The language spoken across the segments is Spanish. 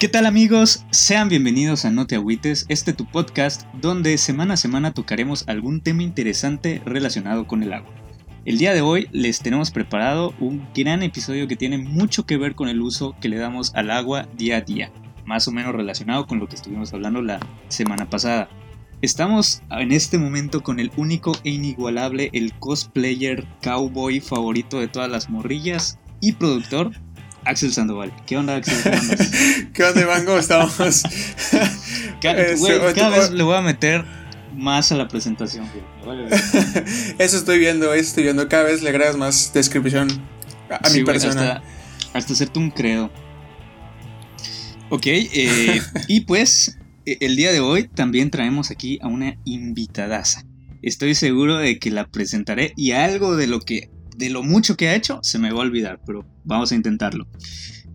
¿Qué tal amigos? Sean bienvenidos a No Te Agüites, este tu podcast donde semana a semana tocaremos algún tema interesante relacionado con el agua. El día de hoy les tenemos preparado un gran episodio que tiene mucho que ver con el uso que le damos al agua día a día, más o menos relacionado con lo que estuvimos hablando la semana pasada. Estamos en este momento con el único e inigualable, el cosplayer cowboy favorito de todas las morrillas y productor, Axel Sandoval. ¿Qué onda, Axel? ¿Qué onda, Iván? ¿Cómo estamos? cada, Este, cada o- vez le voy a meter más a la presentación. vale. Eso estoy viendo, eso estoy viendo. Cada vez le agregas más descripción a, Sí, mi persona. Hasta, hasta hacerte un credo. Ok, eh, y pues eh, el día de hoy también traemos aquí a una invitadaza. Estoy seguro de que la presentaré y algo de lo que de lo mucho que ha hecho se me va a olvidar, pero vamos a intentarlo.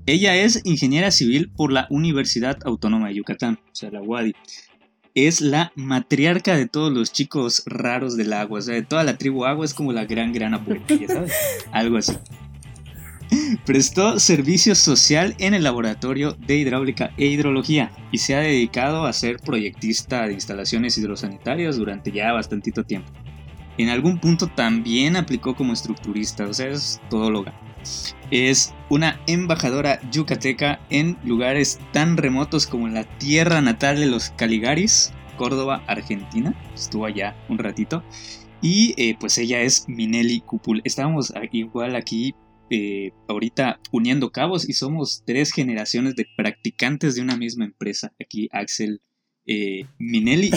Ella es ingeniera civil por la Universidad Autónoma de Yucatán, o sea, la UADI. Es la matriarca de todos los chicos raros del agua, o sea, de toda la tribu agua es como la gran, gran abuelita, ya ¿sabes? Algo así. Prestó servicio social en el laboratorio de hidráulica e hidrología y se ha dedicado a ser proyectista de instalaciones hidrosanitarias durante ya bastantito tiempo. En algún punto también aplicó como estructurista, o sea, es todóloga. Es una embajadora yucateca en lugares tan remotos como la tierra natal de los Caligaris, Córdoba, Argentina. Estuvo allá un ratito. Y eh, pues ella es Minelli Cupul. Estábamos igual aquí eh, ahorita uniendo cabos y somos tres generaciones de practicantes de una misma empresa. Aquí Axel, eh, Minelli.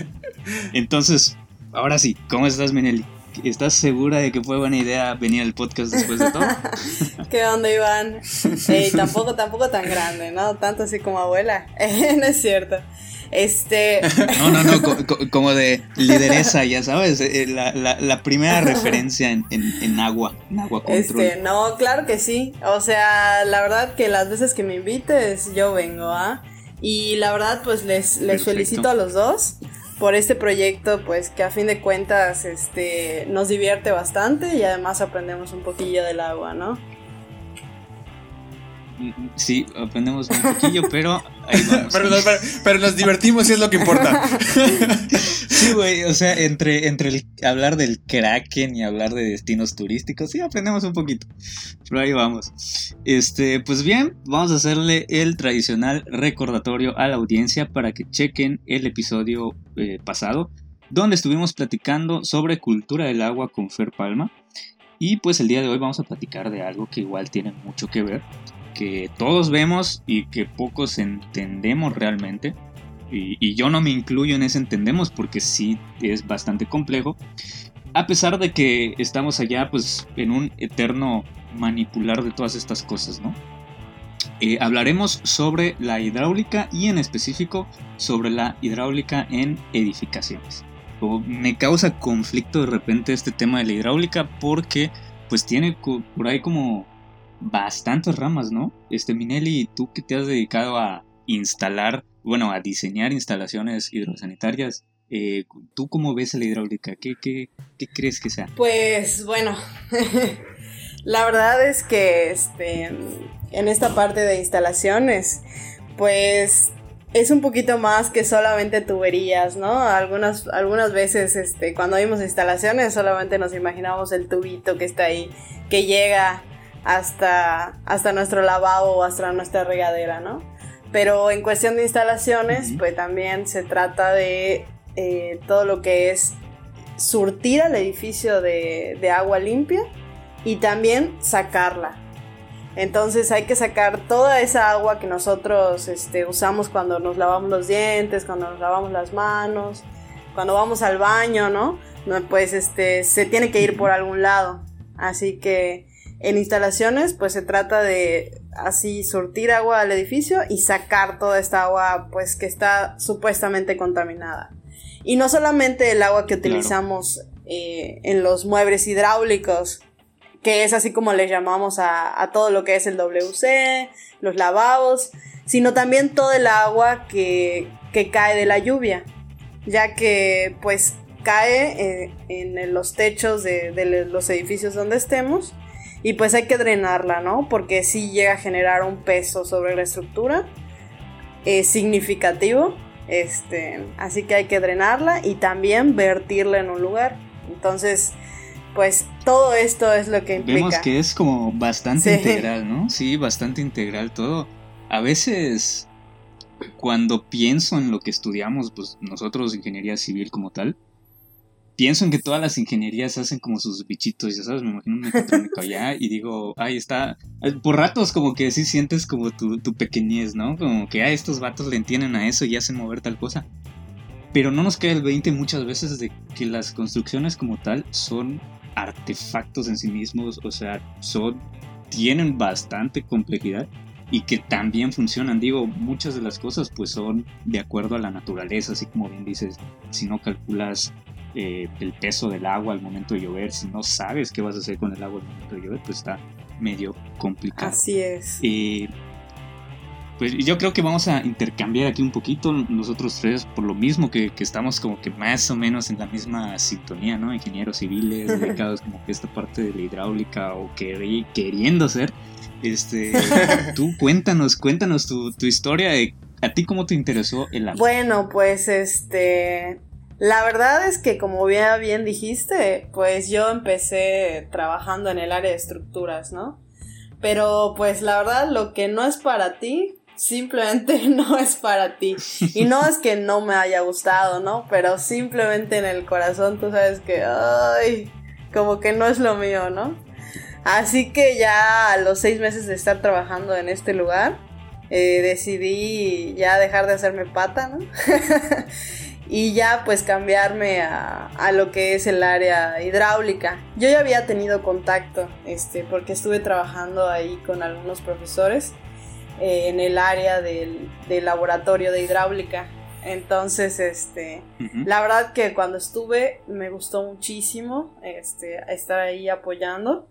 Entonces, ahora sí, ¿cómo estás Minelli? ¿Estás segura de que fue buena idea venir al podcast después de todo? ¿Qué onda, Iván? Eh, tampoco, tampoco tan grande, ¿no? Tanto así como abuela. Eh, no es cierto. Este. No, no, no, co- co- como de lideresa, ya sabes, eh, la, la- la primera referencia en, en- en agua, en agua control. Este, no, claro que sí. O sea, la verdad que las veces que me invites, yo vengo, ¿ah? Y la verdad, pues les, les Perfecto. felicito a los dos por este proyecto, pues que a fin de cuentas, este, nos divierte bastante y además aprendemos un poquillo del agua, ¿no? Sí, aprendemos un poquillo, pero ahí vamos. pero, no, pero- pero nos divertimos y es lo que importa. Sí, güey, o sea, entre, entre el hablar del Kraken y hablar de destinos turísticos, sí, aprendemos un poquito. Pero ahí vamos. Este, pues bien, vamos a hacerle el tradicional recordatorio a la audiencia para que chequen el episodio eh, pasado, donde estuvimos platicando sobre cultura del agua con Fer Palma. Y pues el día de hoy vamos a platicar de algo que igual tiene mucho que ver, que todos vemos y que pocos entendemos realmente. Y, yo no me incluyo en ese entendemos porque sí es bastante complejo. A pesar de que estamos allá pues en un eterno manipular de todas estas cosas, ¿no? Eh, hablaremos sobre la hidráulica y en específico sobre la hidráulica en edificaciones. Me causa conflicto de repente este tema de la hidráulica porque pues tiene por ahí como bastantes ramas, ¿no? Este Minelli, tú que te has dedicado a instalar, bueno, a diseñar instalaciones hidrosanitarias, eh, ¿tú cómo ves la hidráulica? ¿Qué, qué, crees que sea? Pues bueno, la verdad es que este, en esta parte de instalaciones, pues es un poquito más que solamente tuberías, ¿no? Algunas, algunas veces este, cuando vimos instalaciones solamente nos imaginamos el tubito que está ahí, que llega hasta, hasta nuestro lavabo o hasta nuestra regadera, ¿no? Pero en cuestión de instalaciones, pues también se trata de eh, todo lo que es surtir al edificio de, de agua limpia y también sacarla. Entonces hay que sacar toda esa agua que nosotros este, usamos cuando nos lavamos los dientes, cuando nos lavamos las manos, cuando vamos al baño, ¿no? No, Pues este, se tiene que ir por algún lado. Así que en instalaciones pues se trata de así surtir agua al edificio y sacar toda esta agua pues que está supuestamente contaminada. Y no solamente el agua que Claro. utilizamos eh, en los muebles hidráulicos, que es así como le llamamos a, a todo lo que es el WC, los lavabos, sino también todo el agua que, que cae de la lluvia, ya que pues cae eh, en los techos de, de los edificios donde estemos y pues hay que drenarla, ¿no? Porque sí llega a generar un peso sobre la estructura. eh, significativo. Este, así que hay que drenarla y también vertirla en un lugar. Entonces, pues todo esto es lo que implica. Vemos que es como bastante integral, ¿no? Sí, bastante integral todo. A veces, cuando pienso en lo que estudiamos, pues nosotros, ingeniería civil como tal, pienso en que todas las ingenierías hacen como sus bichitos, ya sabes, me imagino un mecatrónico allá y digo, ahí está, por ratos como que sí sientes como tu, tu pequeñez, ¿no? Como que, ah, estos vatos le entienden a eso y hacen mover tal cosa. Pero no nos queda el 20 muchas veces de que las construcciones como tal son artefactos en sí mismos, o sea, son, tienen bastante complejidad y que también funcionan. Digo, muchas de las cosas pues son de acuerdo a la naturaleza, así como bien dices, si no calculas eh, el peso del agua al momento de llover, si no sabes qué vas a hacer con el agua al momento de llover, pues está medio complicado. Así es. Eh, pues yo creo que vamos a intercambiar aquí un poquito nosotros tres por lo mismo que, estamos como que más o menos en la misma sintonía, ¿no? Ingenieros civiles, dedicados como que esta parte de la hidráulica o queriendo ser. Este, tú cuéntanos, cuéntanos tu, tu historia de a ti cómo te interesó el agua. Bueno, pues este, la verdad es que como bien, dijiste, pues yo empecé trabajando en el área de estructuras, ¿no? Pero pues la verdad lo que no es para ti, simplemente no es para ti. Y no es que no me haya gustado, ¿no? Pero simplemente en el corazón tú sabes que, ay, como que no es lo mío, ¿no? Así que ya a los seis meses de estar trabajando en este lugar, eh, decidí ya dejar de hacerme pata, ¿no? y ya pues cambiarme a, a, lo que es el área hidráulica. Yo ya había tenido contacto, este, porque estuve trabajando ahí con algunos profesores eh, en el área del, del, laboratorio de hidráulica. Entonces, este, la verdad que cuando estuve me gustó muchísimo este, estar ahí apoyando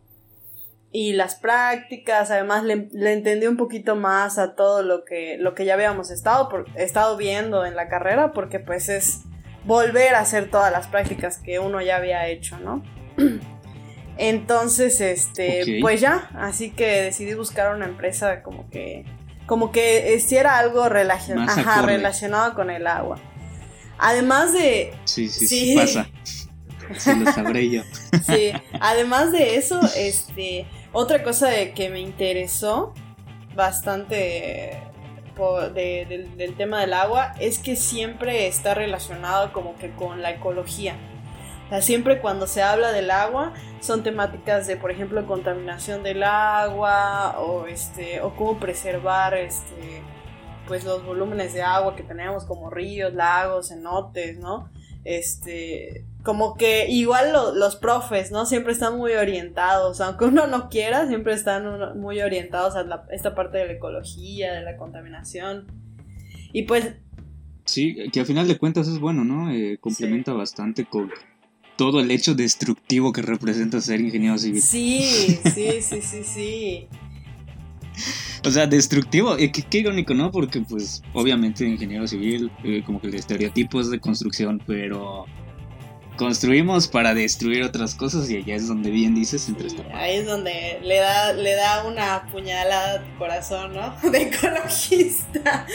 y las prácticas, además le, entendí un poquito más a todo lo que, lo que ya habíamos estado, por, estado viendo en la carrera, porque pues es volver a hacer todas las prácticas que uno ya había hecho, ¿no? Entonces, este, pues ya, así que decidí buscar una empresa como que, como que hiciera algo relacionado con el agua. Además de... Sí, sí, sí, pasa. Sí, lo sabré yo. sí, además de eso, este otra cosa que me interesó bastante del, tema del agua es que siempre está relacionado como que con la ecología. Siempre cuando se habla del agua son temáticas de, por ejemplo, contaminación del agua o, este, o cómo preservar este, pues los volúmenes de agua que tenemos como ríos, lagos, cenotes, ¿no? Este, como que igual los profes, ¿no? Siempre están muy orientados, aunque uno no quiera, siempre están muy orientados a esta parte de la ecología, de la contaminación. Y pues... Sí, que al final de cuentas es bueno, ¿no? Eh, complementa bastante con todo el hecho destructivo que representa ser ingeniero civil. Sí, sí, sí, sí, sí. O sea, destructivo, eh, qué, irónico, ¿no? Porque pues obviamente ingeniero civil, eh, como que el estereotipo es de construcción, pero construimos para destruir otras cosas y allá es donde bien dices entre Ahí es donde le da, le da una puñalada a tu corazón, ¿no? De ecologista.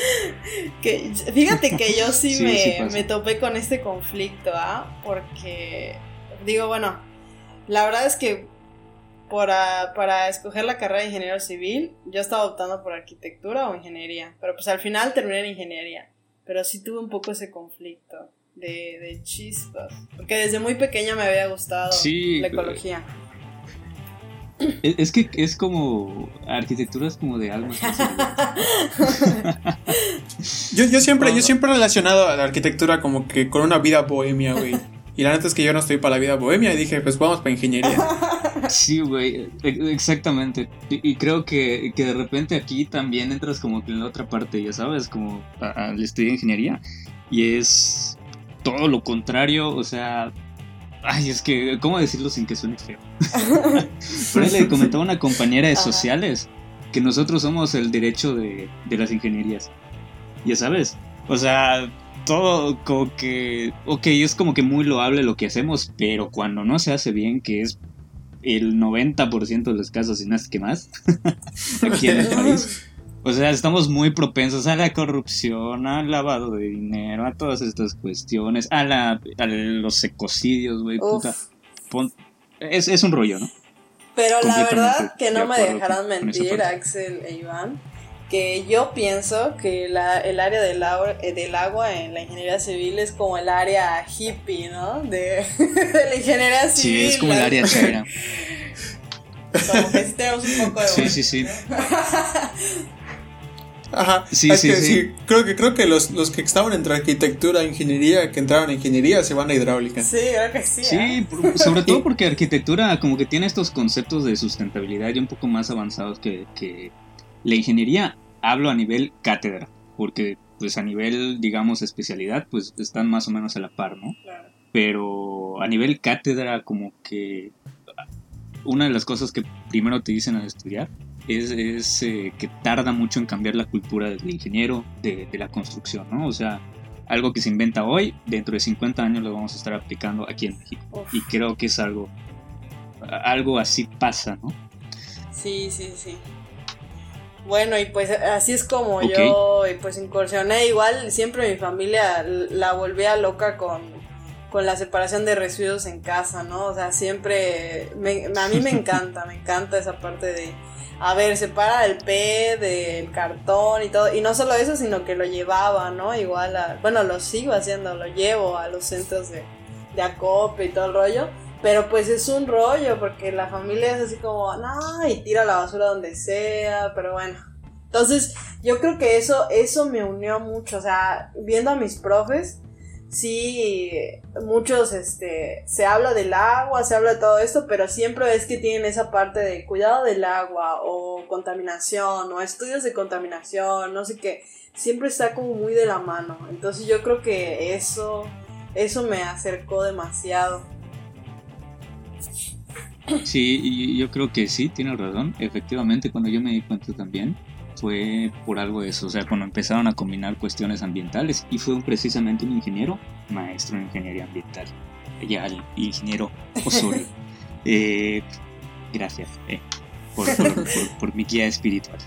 Que, fíjate que yo sí, me, topé con este conflicto, ¿ah? Porque digo, bueno, la verdad es que para, para escoger la carrera de ingeniero civil, yo estaba optando por arquitectura o ingeniería, pero pues al final terminé en ingeniería, pero sí tuve un poco ese conflicto de, de chispas. Porque desde muy pequeña me había gustado la ecología. Es que es como arquitectura es como de alma. yo, yo siempre, yo siempre he relacionado a la arquitectura como que con una vida bohemia, güey. Y la neta es que yo no estoy para la vida bohemia y dije, pues vamos para ingeniería. Sí, güey, e, exactamente. Y, creo que, que, de repente aquí también entras como que en la otra parte, ya sabes, como al estudio de ingeniería. Y es todo lo contrario, o sea, ay, es que, ¿cómo decirlo sin que suene feo? Ahí le comentaba una compañera de sociales que nosotros somos el derecho de, de las ingenierías, ya sabes, o sea, todo como que, ok, es como que muy loable lo que hacemos, pero cuando no se hace bien, que es el 90% de los casos y nada que más, aquí en el país, O sea, estamos muy propensos a la corrupción, al lavado de dinero, a todas estas cuestiones, a, la, a los ecocidios, güey, puta. es, es un rollo, ¿no? Pero la verdad que no me dejarán mentir, Axel e Iván, que yo pienso que la, el área del agua, eh, del agua en la ingeniería civil es como el área hippie, ¿no? De, la ingeniería civil. Sí, es como el área chera. Como que sí tenemos un poco de... Sí, sí, sí. Ajá. Sí, sí, sí. Creo que, creo que los, los, que estaban entre arquitectura e ingeniería, que entraron en ingeniería, se van a hidráulica. Sí, creo que sí. Sí, ¿eh? sobre todo porque arquitectura como que tiene estos conceptos de sustentabilidad y un poco más avanzados que, que la ingeniería. Hablo a nivel cátedra, porque pues a nivel, digamos, especialidad, pues están más o menos a la par, ¿no? Claro. Pero a nivel cátedra, como que una de las cosas que primero te dicen al estudiar es, eh, que tarda mucho en cambiar la cultura del ingeniero, de, la construcción, ¿no? O sea, algo que se inventa hoy, dentro de 50 años lo vamos a estar aplicando aquí en México. Y creo que es algo, algo así pasa, ¿no? Sí, sí, sí. Bueno, y pues así es como yo pues incursioné. Igual siempre mi familia la volvía loca con, con la separación de residuos en casa, ¿no? O sea, siempre, a mí me encanta, me encanta esa parte de a ver, separa el P del cartón y todo. Y no solo eso, sino que lo llevaba, ¿no? Igual a, bueno, lo sigo haciendo, lo llevo a los centros de, de acope y todo el rollo. Pero pues es un rollo, porque la familia es así como, no, y tira la basura donde sea, pero bueno. Entonces, yo creo que eso, eso me unió mucho, o sea, viendo a mis profes, sí, muchos, este, se habla del agua, se habla de todo esto, pero siempre es que tienen esa parte de cuidado del agua o contaminación o estudios de contaminación, no sé qué, siempre está como muy de la mano. Entonces yo creo que eso, eso me acercó demasiado. Sí, yo creo que sí, tiene razón. Efectivamente, cuando yo me di cuenta también, fue por algo de eso, o sea, cuando empezaron a combinar cuestiones ambientales y fue precisamente un ingeniero, maestro en ingeniería ambiental, ya el ingeniero Osorio. Eh, gracias eh, por, mi guía espiritual.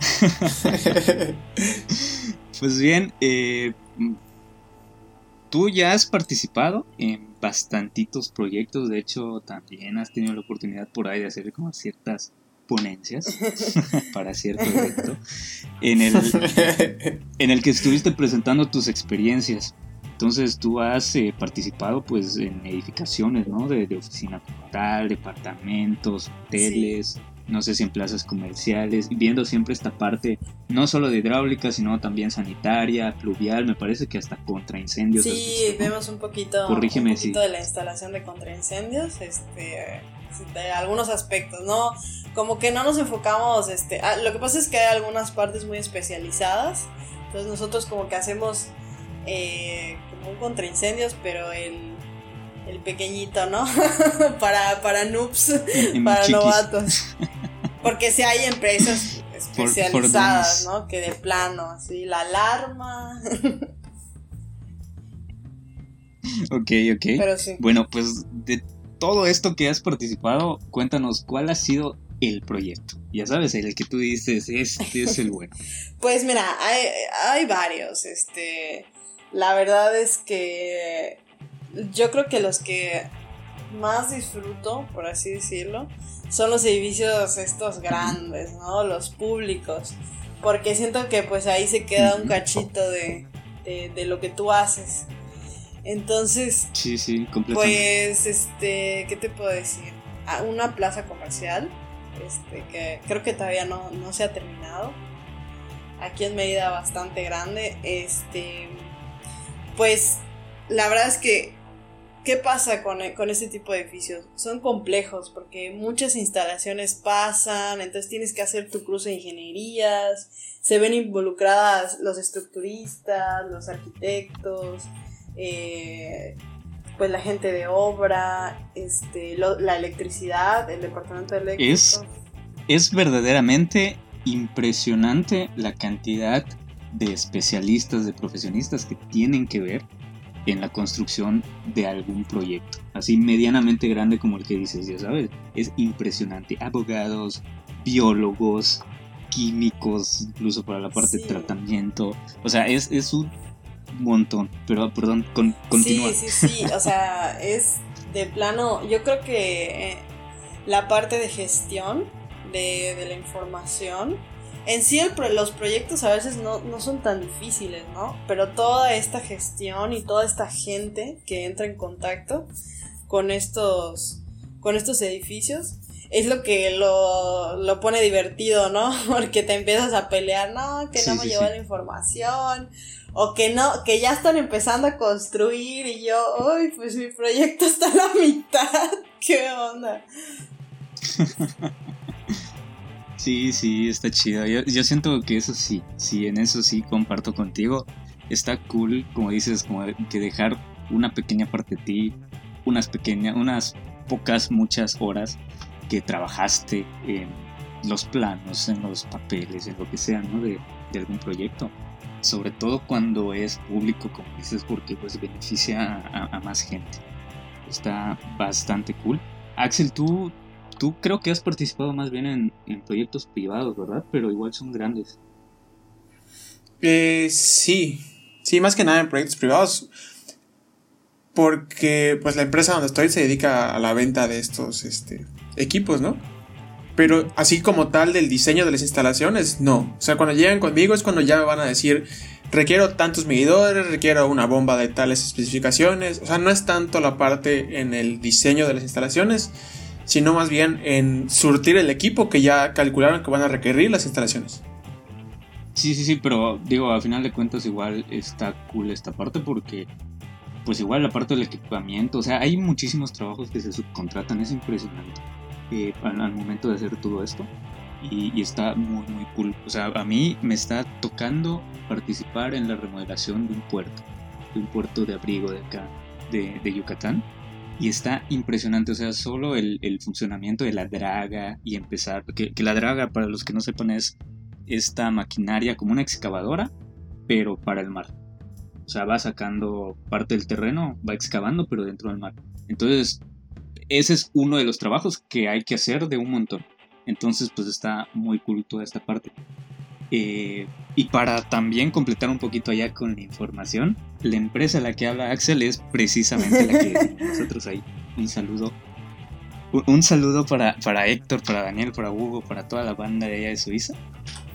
pues bien, eh, tú ya has participado en bastantitos proyectos, de hecho también has tenido la oportunidad por ahí de hacer como ciertas ponencias para cierto evento en el, en el que estuviste presentando tus experiencias. Entonces tú has eh, participado pues en edificaciones, ¿no? De, oficina tal, departamentos, hoteles, no sé si en plazas comerciales, viendo siempre esta parte no solo de hidráulica, sino también sanitaria, pluvial, me parece que hasta contraincendios. Sí, vemos un poquito, Corrígeme un poquito de la instalación de contraincendios, este, de algunos aspectos, ¿no? Como que no nos enfocamos, este, ah, lo que pasa es que hay algunas partes muy especializadas, entonces nosotros como que hacemos eh, como un contraincendios, pero el, el pequeñito, ¿no? para, para noobs, para novatos. Porque si hay empresas especializadas, ¿no? Que de plano, así, la alarma. ok, ok. Pero sí. Bueno, pues de todo esto que has participado, cuéntanos cuál ha sido el proyecto. Ya sabes, el que tú dices, este es el bueno. pues mira, hay, hay varios. Este, la verdad es que yo creo que los que más disfruto, por así decirlo, son los edificios estos grandes, ¿no? Los públicos. Porque siento que pues ahí se queda un cachito de, de, lo que tú haces. Entonces, sí, sí, pues, este, ¿qué te puedo decir? Ah, una plaza comercial, este, que creo que todavía no, no se ha terminado. Aquí en Mérida bastante grande. Este, pues, la verdad es que ¿Qué pasa con, con este tipo de edificios? Son complejos porque muchas instalaciones pasan, entonces tienes que hacer tu cruce de ingenierías, se ven involucradas los estructuristas, los arquitectos, eh, pues la gente de obra, este, la electricidad, el departamento eléctrico. Es, es verdaderamente impresionante la cantidad de especialistas, de profesionistas que tienen que ver en la construcción de algún proyecto, así medianamente grande como el que dices, ya sabes, es impresionante. Abogados, biólogos, químicos, incluso para la parte Sí. de tratamiento. O sea, es, es un montón. Pero, perdón, con, continúa. Sí, sí, sí. O sea, es de plano. Yo creo que eh, la parte de gestión de, de la información. En sí, el los proyectos a veces no, no son tan difíciles, ¿no? Pero toda esta gestión y toda esta gente que entra en contacto con estos, con estos edificios es lo que lo, lo pone divertido, ¿no? Porque te empiezas a pelear, no, que Sí, no me sí, llegó sí. la información, o que no, que ya están empezando a construir y yo, uy, pues mi proyecto está a la mitad, ¿qué onda? Sí, sí, está chido. Yo, yo siento que eso sí, sí, en eso sí comparto contigo. Está cool, como dices, como que dejar una pequeña parte de ti, unas pequeñas, unas pocas, muchas horas que trabajaste en los planos, en los papeles, en lo que sea, ¿no? De, de algún proyecto. Sobre todo cuando es público, como dices, porque pues beneficia a, más gente. Está bastante cool. Axel, tú, tú creo que has participado más bien en, en proyectos privados, ¿verdad? Pero igual son grandes. Eh, sí, sí, más que nada en proyectos privados. Porque pues la empresa donde estoy se dedica a la venta de estos este, equipos, ¿no? Pero así como tal del diseño de las instalaciones, no. O sea, cuando llegan conmigo es cuando ya me van a decir, requiero tantos medidores, requiero una bomba de tales especificaciones. O sea, no es tanto la parte en el diseño de las instalaciones, sino más bien en surtir el equipo que ya calcularon que van a requerir las instalaciones. Sí, sí, sí, pero digo, a final de cuentas igual está cool esta parte porque pues igual la parte del equipamiento, o sea, hay muchísimos trabajos que se subcontratan, es impresionante eh, al, momento de hacer todo esto y, está muy, muy cool. O sea, a mí me está tocando participar en la remodelación de un puerto, de un puerto de abrigo de acá, de, Yucatán. Y está impresionante, o sea, solo el, el funcionamiento de la draga y empezar, que, que la draga, para los que no sepan, es esta maquinaria como una excavadora, pero para el mar. O sea, va sacando parte del terreno, va excavando, pero dentro del mar. Entonces, ese es uno de los trabajos que hay que hacer de un montón. Entonces, pues está muy cool toda esta parte. Eh, y para también completar un poquito allá con la información, la empresa a la que habla Axel es precisamente la que nosotros ahí. Un saludo. Un, saludo para, para Héctor, para Daniel, para Hugo, para toda la banda de allá de Suiza.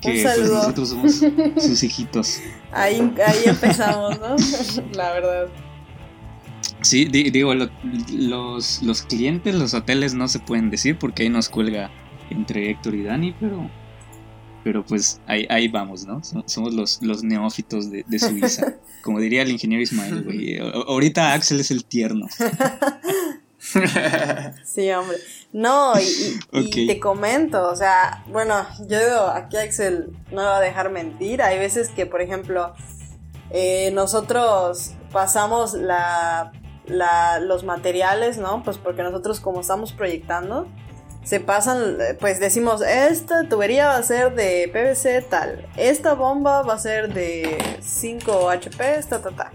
Que pues, saludo. nosotros somos sus hijitos. Ahí, ahí empezamos, ¿no? La verdad. Sí, di- digo, lo- los, los clientes, los hoteles no se pueden decir porque ahí nos cuelga entre Héctor y Dani, pero, pero pues ahí, ahí vamos, ¿no? So- Somos los, los neófitos de, de Suiza. Como diría el ingeniero Ismael, güey. Ahorita Axel es el tierno. Sí, hombre. No, y, y- y te comento, o sea, bueno, yo digo, aquí Axel no va a dejar mentir. Hay veces que, por ejemplo, eh, nosotros pasamos la, la- los materiales, ¿no? Pues porque nosotros como estamos proyectando, se pasan, eh, pues decimos, esta tubería va a ser de PVC tal, esta bomba va a ser de 5 HP, ta, ta, ta.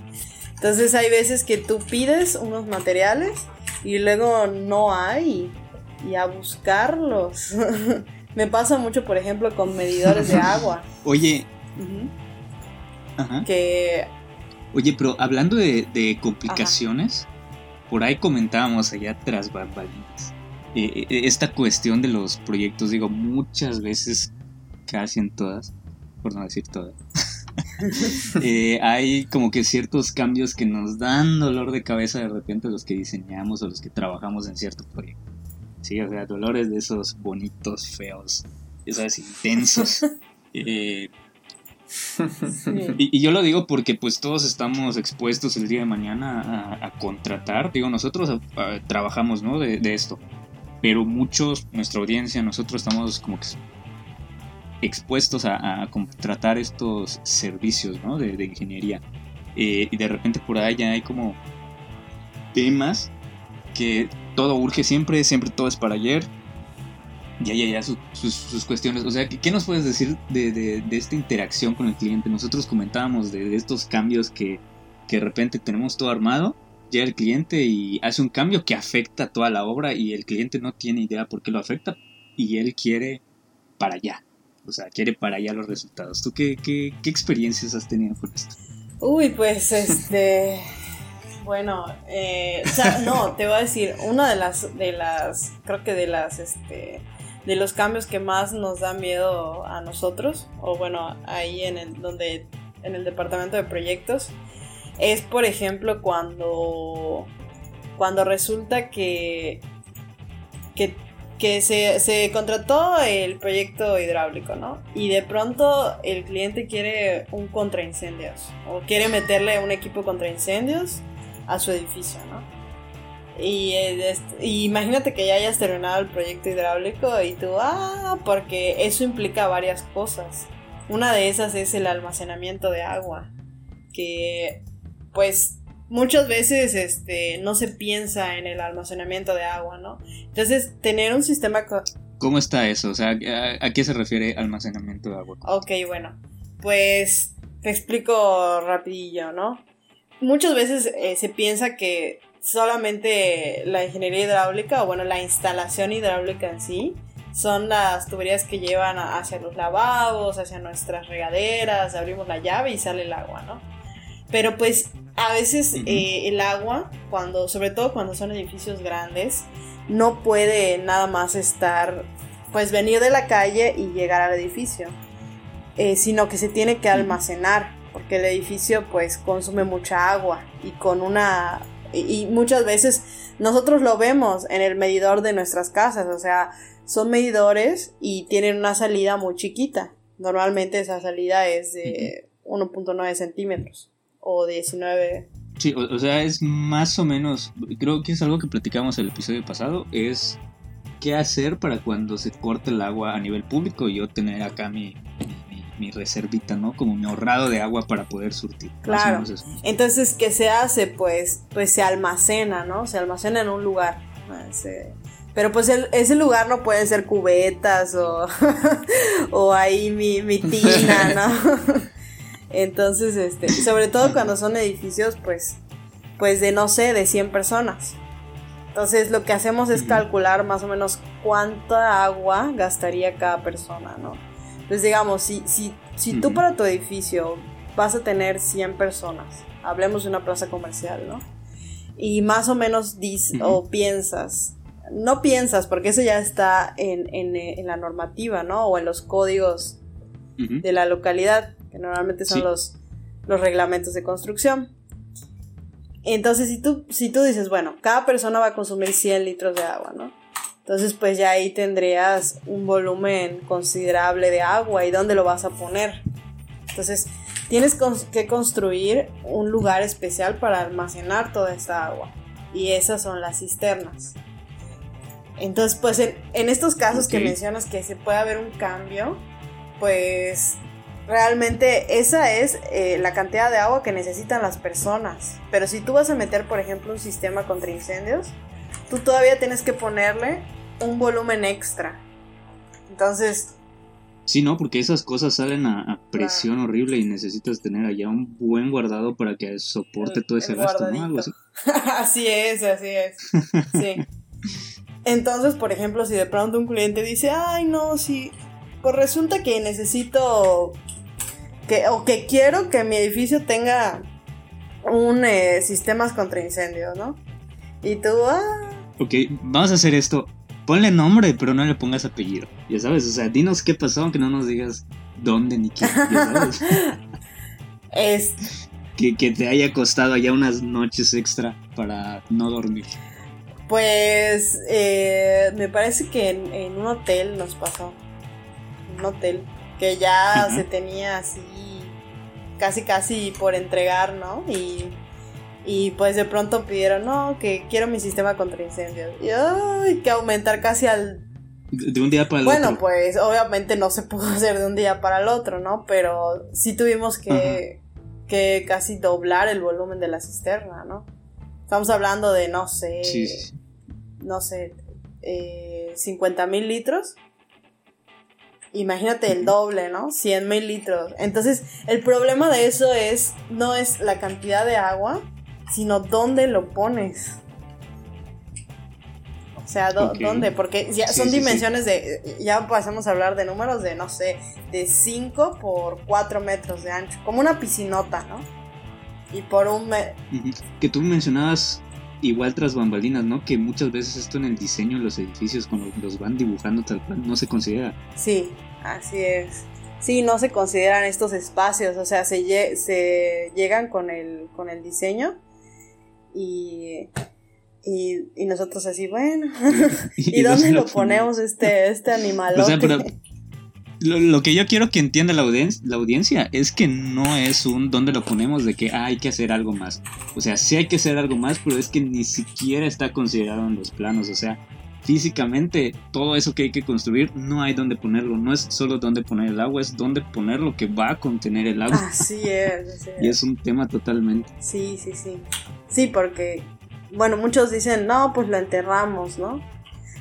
Entonces hay veces que tú pides unos materiales y luego no hay y a buscarlos. Me pasa mucho, por ejemplo, con medidores de agua. Oye, Ujú. ajá. Que Oye, pero hablando de, de complicaciones, por ahí comentábamos allá tras bambalinas. eh, eh, esta cuestión de los proyectos, digo, muchas veces, casi en todas, por no decir todas, eh, hay como que ciertos cambios que nos dan dolor de cabeza de repente los que diseñamos o los que trabajamos en cierto proyecto. Sí, o sea, dolores de esos bonitos, feos, ya sabes, intensos. Eh, y, yo lo digo porque pues todos estamos expuestos el día de mañana a, contratar. Digo, nosotros trabajamos, ¿no? De, esto. Pero muchos, nuestra audiencia, nosotros estamos como que expuestos a, contratar estos servicios, ¿no? De, de ingeniería. Eh, y de repente por ahí ya hay como temas que todo urge siempre, siempre todo es para ayer. Ya, ya, ya, su- sus, sus cuestiones. O sea, ¿qué, nos puedes decir de, de- de esta interacción con el cliente? Nosotros comentábamos de, estos cambios que, que de repente tenemos todo armado, llega el cliente y hace un cambio que afecta toda la obra y el cliente no tiene idea por qué lo afecta y él quiere para allá. o sea, quiere para allá los resultados. ¿Tú qué, qué, qué experiencias has tenido con esto? Uy, pues este... Bueno, eh, o sea, no, te voy a decir, una de las, de las, creo que de las, este, de los cambios que más nos da miedo a nosotros, o bueno, ahí en el, donde, en el departamento de proyectos, es por ejemplo cuando, cuando resulta que, que, que se, se contrató el proyecto hidráulico, ¿no? Y de pronto el cliente quiere un contraincendios, o quiere meterle un equipo contra incendios a su edificio, ¿no? Y, imagínate que ya hayas terminado el proyecto hidráulico y tú, ah, porque eso implica varias cosas. Una de esas es el almacenamiento de agua, que pues muchas veces este, no se piensa en el almacenamiento de agua, ¿no? Entonces, tener un sistema... ¿Cómo está eso? O sea, ¿a, qué se refiere almacenamiento de agua? Ok, bueno, pues te explico rapidillo, ¿no? muchas veces eh, se piensa que solamente la ingeniería hidráulica o bueno, la instalación hidráulica en sí son las tuberías que llevan hacia los lavabos, hacia nuestras regaderas, abrimos la llave y sale el agua, ¿no? Pero pues a veces eh, el agua, cuando, sobre todo cuando son edificios grandes, no puede nada más estar, pues venir de la calle y llegar al edificio, eh, sino que se tiene que almacenar porque el edificio pues consume mucha agua y con una y, muchas veces nosotros lo vemos en el medidor de nuestras casas, o sea, son medidores y tienen una salida muy chiquita. Normalmente esa salida es de 1.9 centímetros o 19. Sí, o, sea, es más o menos, creo que es algo que platicamos el episodio pasado, es qué hacer para cuando se corte el agua a nivel público y yo tener acá mi, mi reservita, ¿no? Como mi ahorrado de agua para poder surtir. Claro. Entonces, ¿qué se hace? Pues, pues se almacena, ¿no? Se almacena en un lugar. Pero pues ese lugar no pueden ser cubetas o, o ahí mi, mi tina, ¿no? Entonces, este, sobre todo cuando son edificios, pues, pues de no sé, de 100 personas. Entonces lo que hacemos es calcular más o menos cuánta agua gastaría cada persona, ¿no? Entonces, digamos, si, si, si tú para tu edificio vas a tener 100 personas, hablemos de una plaza comercial, ¿no? Y más o menos dices o piensas, no piensas, porque eso ya está en, en, la normativa, ¿no? O en los códigos de la localidad, que normalmente son los, los reglamentos de construcción. Entonces, si tú, si tú dices, bueno, cada persona va a consumir 100 litros de agua, ¿no? Entonces, pues ya ahí tendrías un volumen considerable de agua y dónde lo vas a poner. Entonces, tienes que construir un lugar especial para almacenar toda esta agua. Y esas son las cisternas. Entonces, pues en, estos casos que mencionas que se puede haber un cambio, pues realmente esa es eh, la cantidad de agua que necesitan las personas. Pero si tú vas a meter, por ejemplo, un sistema contra incendios, tú todavía tienes que ponerle un volumen extra. Entonces... Sí, no, porque esas cosas salen a, presión horrible y necesitas tener allá un buen guardado para que soporte todo ese gasto, ¿no? así. así es, así es. Sí. Entonces, por ejemplo, si de pronto un cliente dice, ay, no, sí, pues resulta que necesito que, o que quiero que mi edificio tenga un eh, sistemas contra incendios, ¿no? Y tú, ah. Ok, vamos a hacer esto ponle nombre, pero no le pongas apellido. Ya sabes, o sea, dinos qué pasó, aunque no nos digas dónde ni qué. Ya sabes. es... que, que, te haya costado allá unas noches extra para no dormir. Pues eh, me parece que en, un hotel nos pasó. Un hotel que ya se tenía así casi casi por entregar, ¿no? Y y pues de pronto pidieron, no, que quiero mi sistema contra incendios. Y ay, que aumentar casi al... De un día para el otro. Bueno, pues obviamente no se pudo hacer de un día para el otro, ¿no? Pero sí tuvimos que, que casi doblar el volumen de la cisterna, ¿no? Estamos hablando de, no sé, no sé, eh, 50 mil litros. Imagínate el doble, ¿no? 100 mil litros. Entonces, el problema de eso es, no es la cantidad de agua, sino dónde lo pones. sea, ¿dónde? Porque ya son dimensiones de, ya pasamos a hablar de números de, no sé, de 5 por 4 metros de ancho, como una piscinota, ¿no? Y por un... Me Que tú mencionabas igual tras bambalinas, ¿no? Que muchas veces esto en el diseño de los edificios, cuando los van dibujando tal cual, no se considera. Sí, así es. Sí, no se consideran estos espacios, o sea, se, se llegan con el, con el diseño y y, y nosotros así, bueno, ¿y, dónde lo ponemos este, este animal? O sea, pero lo, que yo quiero que entienda la, audiencia, la audiencia es que no es un dónde lo ponemos de que hay que hacer algo más. O sea, sí hay que hacer algo más, pero es que ni siquiera está considerado en los planos. O sea, físicamente todo eso que hay que construir no hay dónde ponerlo. No es solo dónde poner el agua, es dónde poner lo que va a contener el agua. Así es. Así es. Y es un tema totalmente. Sí, sí, sí. Sí, porque bueno, muchos dicen, no, pues lo enterramos, ¿no?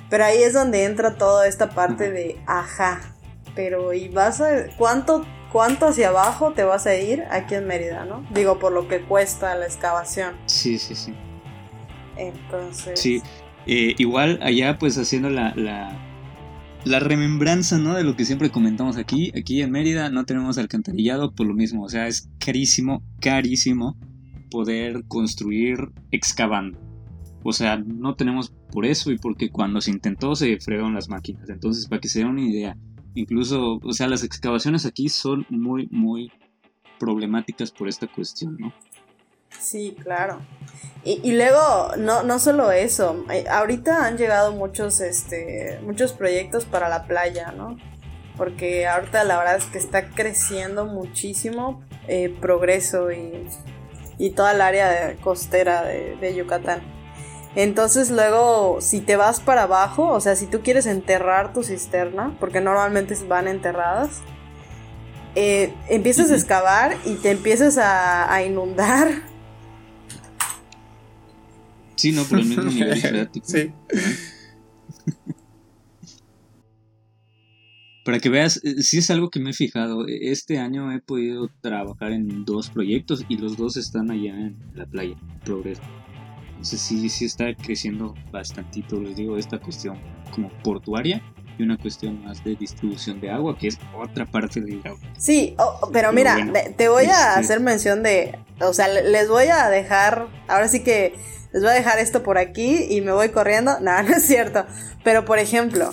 Pero ahí es donde entra toda esta parte de, ajá, pero ¿y vas a, cuánto, cuánto hacia abajo te vas a ir aquí en Mérida, ¿no? Digo, por lo que cuesta la excavación. Sí, sí, sí. Entonces... Sí, eh, igual allá pues haciendo la, la, la remembranza, ¿no? De lo que siempre comentamos aquí. Aquí en Mérida no tenemos alcantarillado por lo mismo. O sea, es carísimo, carísimo poder construir excavando. O sea, no tenemos por eso y porque cuando se intentó se fregaron las máquinas. Entonces, para que se den una idea, incluso, o sea, las excavaciones aquí son muy, muy problemáticas por esta cuestión, ¿no? Sí, claro. Y, luego, no, no solo eso, eh, ahorita han llegado muchos, este, muchos proyectos para la playa, ¿no? Porque ahorita la verdad es que está creciendo muchísimo eh, progreso y y toda el área costera de, Yucatán. Entonces luego, si te vas para abajo, o sea, si tú quieres enterrar tu cisterna, porque normalmente van enterradas, eh, empiezas a excavar y te empiezas a, inundar. Sí, no, por el mismo nivel Sí. Para que veas, eh, sí es algo que me he fijado. E, este año he podido trabajar en dos proyectos y los dos están allá en la playa, Progreso. Entonces sí, sí está creciendo bastantito, les digo, esta cuestión como portuaria y una cuestión más de distribución de agua, que es otra parte del agua. Sí, pero mira, te voy a este hacer mención de, o sea, les voy a dejar, ahora sí que les voy a dejar esto por aquí y me voy corriendo. No, no es cierto. Pero por ejemplo,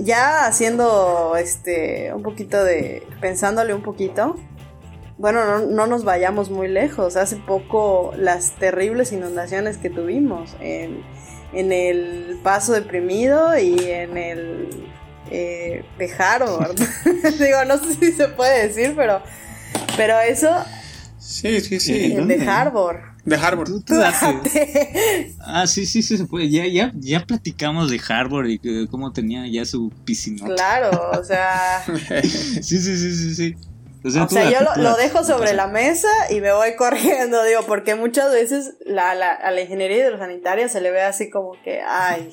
ya haciendo este un poquito de. pensándole un poquito. Bueno, no, nos vayamos muy lejos. Hace poco las terribles inundaciones que tuvimos en, en el Paso Deprimido y en el eh, Pejaro. Digo, no sé si se puede decir, pero, pero eso. Sí, sí, sí. En de Harbor. De Harvard. ah, sí, sí, sí se puede. Ya, ya, ya platicamos de Harvard y cómo tenía ya su piscina. Claro, o sea. sí, sí, sí, sí, sí. O sea, yo lo, dejo sobre la mesa y me voy corriendo, digo, porque muchas veces la, la, a la ingeniería hidrosanitaria se le ve así como que, ay,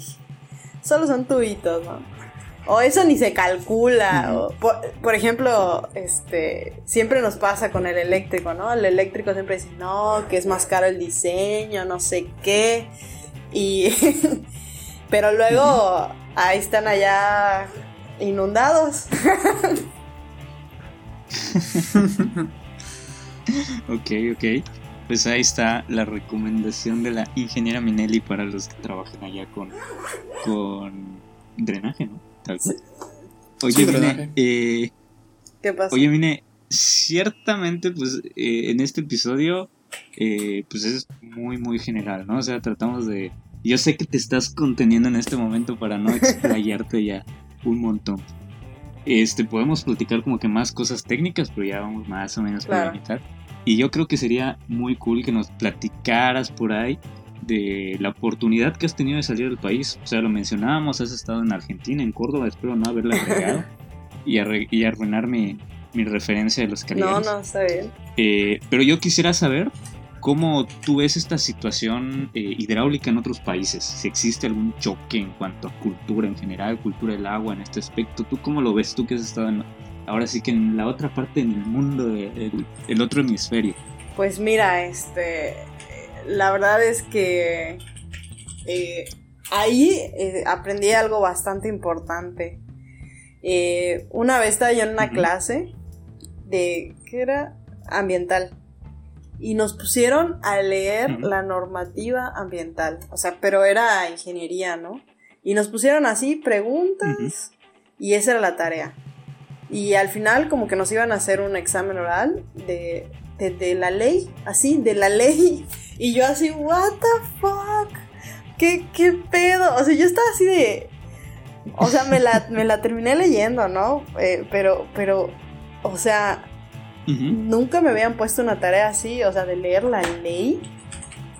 solo son tubitos, ¿no? O eso ni se calcula. por, ejemplo, este, siempre nos pasa con el eléctrico, ¿no? El eléctrico siempre dice, no, que es más caro el diseño, no sé qué. Y. Pero luego ahí están allá inundados. ok, ok. Pues ahí está la recomendación de la ingeniera Minelli para los que trabajan allá con, con drenaje, ¿no? Oye, Mine, eh, ¿Qué pasa? Oye, Mine, ciertamente, pues, eh, en este episodio, eh, pues es muy, muy general, ¿no? O sea, tratamos de... Yo sé que te estás conteniendo en este momento para no explayarte ya un montón. Este, podemos platicar como que más cosas técnicas, pero ya vamos más o menos para la mitad. Y yo creo que sería muy cool que nos platicaras por ahí de la oportunidad que has tenido de salir del país. O sea, lo mencionábamos, has estado en Argentina, en Córdoba, espero no haberla agregado y, y, arruinar mi, referencia de los Caribeños. No, no, está bien. Eh, pero yo quisiera saber cómo tú ves esta situación eh, hidráulica en otros países, si existe algún choque en cuanto a cultura en general, cultura del agua en este aspecto. ¿Tú cómo lo ves? Tú que has estado ahora sí que en la otra parte del mundo, el otro hemisferio. Pues mira, este, la verdad es que eh, ahí eh, aprendí algo bastante importante. Eh, una vez estaba yo en una clase de, ¿qué era? Ambiental. Y nos pusieron a leer la normativa ambiental. O sea, pero era ingeniería, ¿no? Y nos pusieron así preguntas y esa era la tarea. Y al final como que nos iban a hacer un examen oral de, de, la ley, así, de la ley. Y yo así, what the fuck? ¿Qué, qué pedo? O sea, yo estaba así de... O sea, me la, me la terminé leyendo, ¿no? Eh, pero, pero, o sea, nunca me habían puesto una tarea así, o sea, de leer la ley.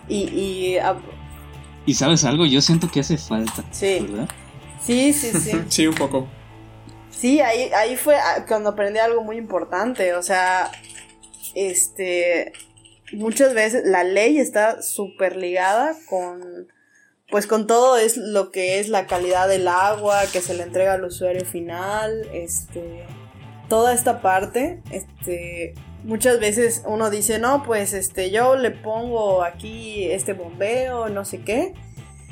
Y, y y sabes algo, yo siento que hace falta. Sí. ¿Verdad? Sí, sí, sí. sí, un poco. Sí, ahí, ahí fue ah, cuando aprendí algo muy importante. O sea, este. Muchas veces la ley está súper ligada con. Pues con todo es lo que es la calidad del agua que se le entrega al usuario final. Este. Toda esta parte. Este muchas veces uno dice, no, pues este, yo le pongo aquí este bombeo, no sé qué,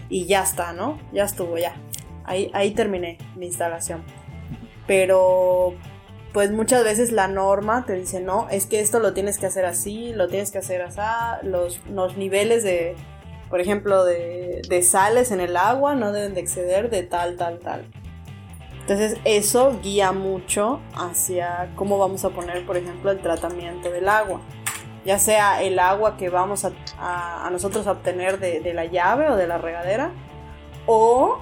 y ya está, ¿no? Ya estuvo, ya. Ahí, ahí terminé mi instalación. Pero, pues muchas veces la norma te dice, no, es que esto lo tienes que hacer así, lo tienes que hacer así, los, los niveles de, por ejemplo, de, sales en el agua no deben de exceder de tal, tal, tal. Entonces eso guía mucho hacia cómo vamos a poner, por ejemplo, el tratamiento del agua. Ya sea el agua que vamos a, nosotros a obtener de, la llave o de la regadera, o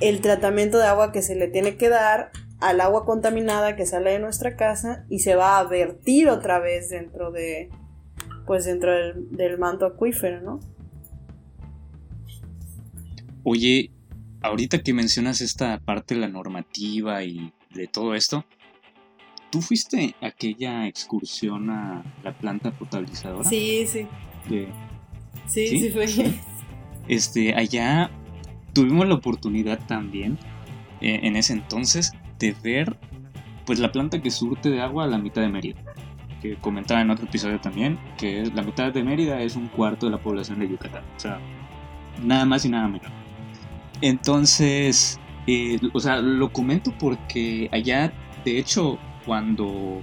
el tratamiento de agua que se le tiene que dar al agua contaminada que sale de nuestra casa y se va a vertir otra vez dentro de pues dentro del, del manto acuífero, ¿no? Oye, ahorita que mencionas esta parte de la normativa y de todo esto, ¿tú fuiste a aquella excursión a la planta potabilizadora? Sí, sí. Sí, sí, fue. Este, allá tuvimos la oportunidad también, eh, en ese entonces, de ver pues la planta que surte de agua a la mitad de Mérida. Que comentaba en otro episodio también, que la mitad de Mérida es un cuarto de la población de Yucatán. O sea, nada más y nada menos. Entonces, eh, o sea, lo comento porque allá, de hecho, cuando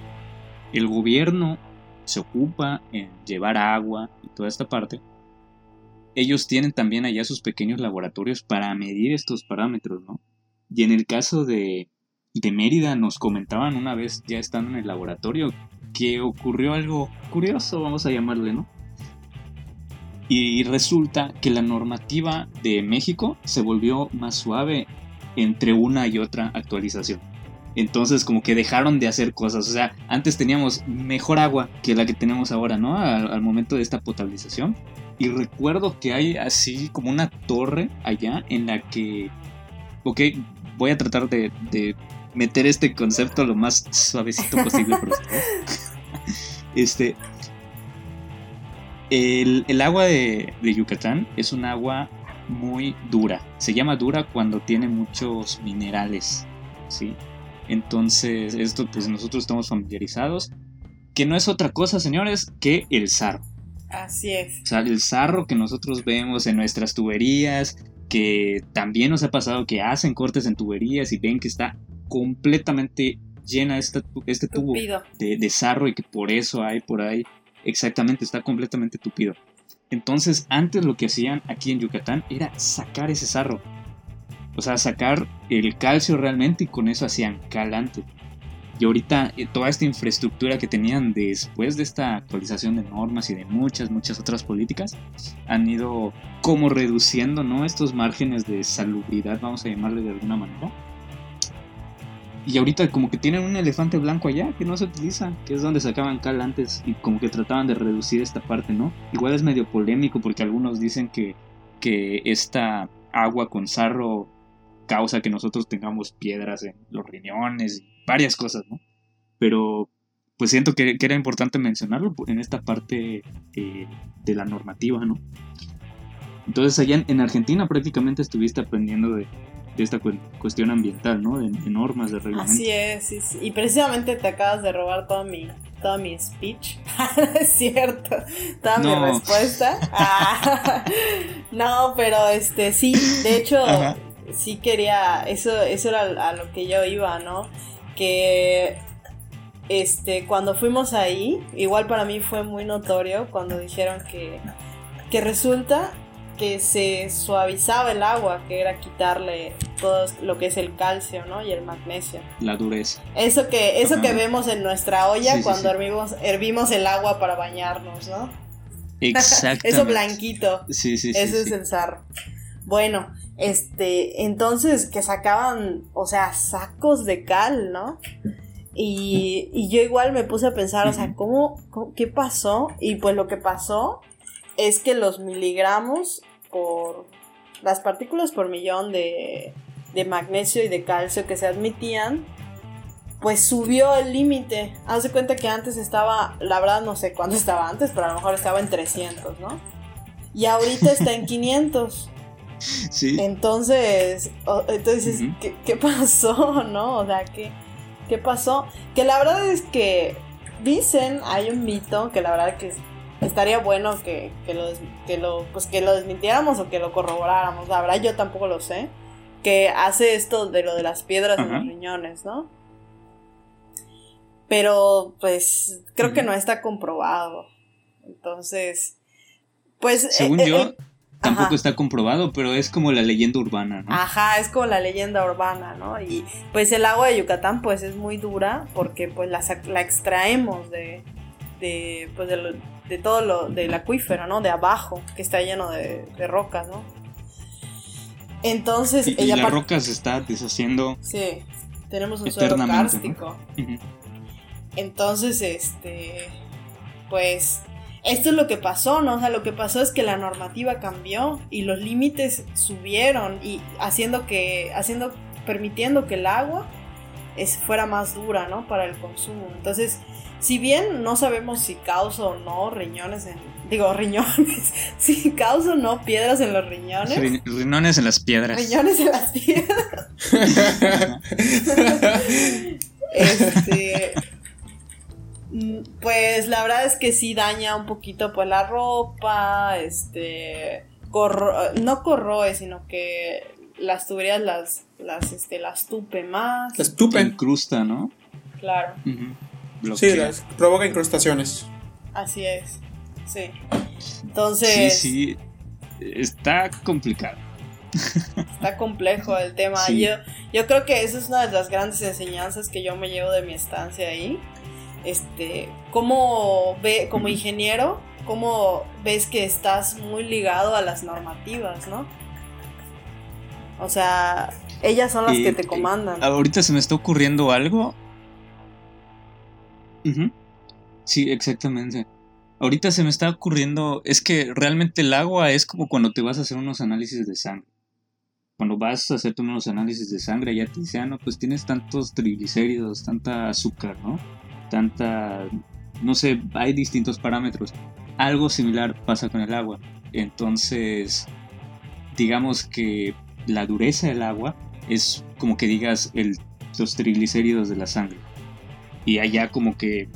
el gobierno se ocupa en llevar agua y toda esta parte, ellos tienen también allá sus pequeños laboratorios para medir estos parámetros, ¿no? Y en el caso de, de Mérida nos comentaban una vez ya estando en el laboratorio que ocurrió algo curioso, vamos a llamarle, ¿no? Y resulta que la normativa de México se volvió más suave entre una y otra actualización. Entonces como que dejaron de hacer cosas. O sea, antes teníamos mejor agua que la que tenemos ahora, ¿no? Al, momento de esta potabilización. Y recuerdo que hay así como una torre allá en la que... Ok, voy a tratar de, de meter este concepto lo más suavecito posible este, el, agua de, Yucatán es un agua muy dura. Se llama dura cuando tiene muchos minerales, ¿sí? Entonces, esto pues nosotros estamos familiarizados. Que no es otra cosa, señores, que el sarro. Así es. O sea, el sarro que nosotros vemos en nuestras tuberías, que también nos ha pasado que hacen cortes en tuberías y ven que está completamente llena este tubo de, de, sarro y que por eso hay por ahí Exactamente, está completamente tupido. Entonces, antes lo que hacían aquí en Yucatán era sacar ese sarro. O sea, sacar el calcio realmente y con eso hacían calante. Y ahorita eh, toda esta infraestructura que tenían después de esta actualización de normas y de muchas, muchas otras políticas, han ido como reduciendo, ¿no? Estos márgenes de salubridad, vamos a llamarle de alguna manera y ahorita como que tienen un elefante blanco allá que no se utiliza, que es donde sacaban cal antes y como que trataban de reducir esta parte, ¿no? Igual es medio polémico porque algunos dicen que, que esta agua con sarro causa que nosotros tengamos piedras en los riñones y varias cosas, ¿no? Pero pues siento que, era importante mencionarlo en esta parte eh, de la normativa, ¿no? Entonces allá en Argentina prácticamente estuviste aprendiendo de, esta cuestión ambiental, ¿no? De, normas, de reglamentos. Así es, y precisamente te acabas de robar toda mi, todo mi speech. es cierto, toda mi respuesta. Ah, no, pero este sí, de hecho, sí quería, eso, eso era a lo que yo iba, ¿no? Que este, cuando fuimos ahí, igual para mí fue muy notorio cuando dijeron que, que resulta que se suavizaba el agua, que era quitarle todo lo que es el calcio, ¿no? Y el magnesio. La dureza. Eso que, eso que vemos en nuestra olla cuando Hervimos, hervimos el agua para bañarnos, ¿no? Exacto. eso blanquito. Sí, sí, sí. Ese es el sarro. Bueno, este, entonces que sacaban, o sea, sacos de cal, ¿no? Y, y yo igual me puse a pensar, o sea, ¿cómo, qué pasó? Y pues lo que pasó es que los miligramos por las partículas por millón de, de magnesio y de calcio que se admitían, pues subió el límite. Haz de cuenta que antes estaba, la verdad no sé cuándo estaba antes, pero a lo mejor estaba en 300, ¿no? Y ahorita está en 500. Sí. Entonces, entonces ¿qué, pasó, no? O sea, ¿qué, ¿qué pasó? Que la verdad es que dicen, hay un mito que la verdad que estaría bueno que, lo, que, lo, pues que lo desmintiéramos o que lo corroboráramos. La verdad yo tampoco lo sé. Que hace esto de lo de las piedras en los riñones, ¿no? Pero pues creo que no está comprobado. Entonces, pues... Según eh, yo, eh, tampoco está comprobado, pero es como la leyenda urbana, ¿no? Ajá, es como la leyenda urbana, ¿no? Y pues el agua de Yucatán pues es muy dura porque pues la, la extraemos de, de, pues de, todo lo del acuífero, ¿no? De abajo, que está lleno de, rocas, ¿no? Entonces, y, ella la roca se está deshaciendo. Sí, tenemos un suelo kárstico. Entonces, este, pues, esto es lo que pasó, ¿no? O sea, lo que pasó es que la normativa cambió y los límites subieron y haciendo que, haciendo, permitiendo que el agua es, fuera más dura, ¿no? Para el consumo. Entonces, si bien no sabemos si causa o no riñones en. Digo, riñones. Si causa o no piedras en los riñones. riñones en las piedras. Riñones en las piedras. este. Pues la verdad es que sí daña un poquito pues la ropa, este. no corroe, sino que las tuberías las, las, este, las tupe más. Las tupe. Incrusta, ¿no? Claro. Sí, provoca incrustaciones. Así es. Sí. Entonces. Sí, sí. Está complicado. Está complejo el tema. Yo, yo creo que esa es una de las grandes enseñanzas que yo me llevo de mi estancia ahí. Este, cómo ve, como ingeniero, cómo ves que estás muy ligado a las normativas, ¿no? O sea, ellas son las que te comandan. Ahorita se me está ocurriendo algo Sí, exactamente. Ahorita se me está ocurriendo, es que realmente el agua es como cuando te vas a hacer unos análisis de sangre. Cuando vas a hacerte unos análisis de sangre, ya te dicen, no, pues tienes tantos triglicéridos, tanta azúcar, ¿no? Tanta, no sé, hay distintos parámetros. Algo similar pasa con el agua. Entonces, digamos que la dureza del agua es como que digas los triglicéridos de la sangre y allá como que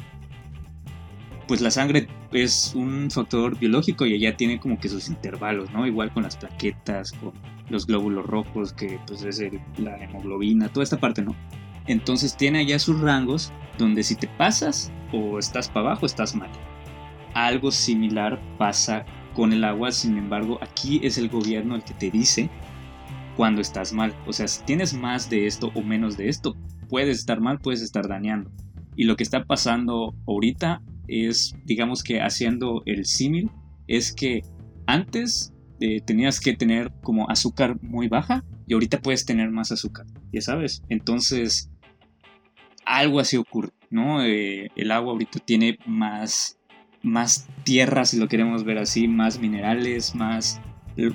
pues la sangre es un factor biológico y allá tiene como que sus intervalos, ¿no? Igual con las plaquetas, con los glóbulos rojos, que pues es la hemoglobina, toda esta parte, ¿no? Entonces tiene allá sus rangos donde si te pasas o estás para abajo, estás mal. Algo similar pasa con el agua, sin embargo, aquí es el gobierno el que te dice cuando estás mal. O sea, si tienes más de esto o menos de esto, puedes estar mal, puedes estar dañando. Y lo que está pasando ahorita es, digamos que haciendo el símil, es que antes eh, tenías que tener como azúcar muy baja y ahorita puedes tener más azúcar, ya sabes. Entonces, algo así ocurre, ¿no? Eh, el agua ahorita tiene más, más tierra, si lo queremos ver así, más minerales, más,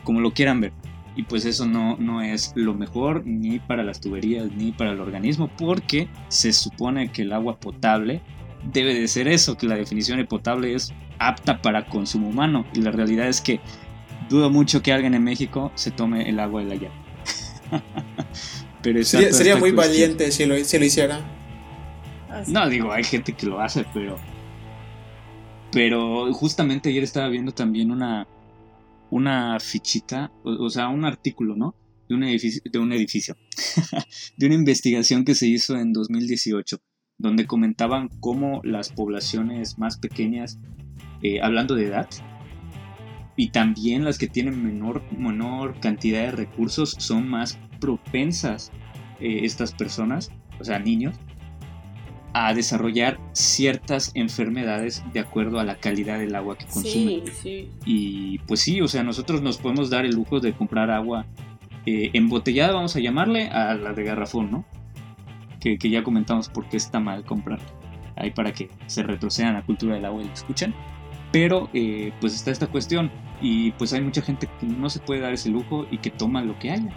como lo quieran ver y pues eso no, no es lo mejor ni para las tuberías ni para el organismo porque se supone que el agua potable debe de ser eso, que la definición de potable es apta para consumo humano y la realidad es que dudo mucho que alguien en México se tome el agua de la llave. Pero sería, muy valiente si lo, si lo hiciera. No, digo, hay gente que lo hace, pero Pero justamente ayer estaba viendo también una, una fichita, o, sea, un artículo, ¿no? De un edificio, de un edificio, de una investigación que se hizo en 2018, donde comentaban cómo las poblaciones más pequeñas, eh, hablando de edad, y también las que tienen menor, menor cantidad de recursos son más propensas eh, estas personas, o sea, niños, a desarrollar ciertas enfermedades de acuerdo a la calidad del agua que consumen. Sí, sí. Y pues sí, o sea, nosotros nos podemos dar el lujo de comprar agua eh, embotellada, vamos a llamarle, a la de garrafón, ¿no? Que, ya comentamos por qué está mal comprar. Ahí para que se retrocedan la cultura del agua y lo escuchen. Pero eh, pues está esta cuestión y pues hay mucha gente que no se puede dar ese lujo y que toma lo que haya.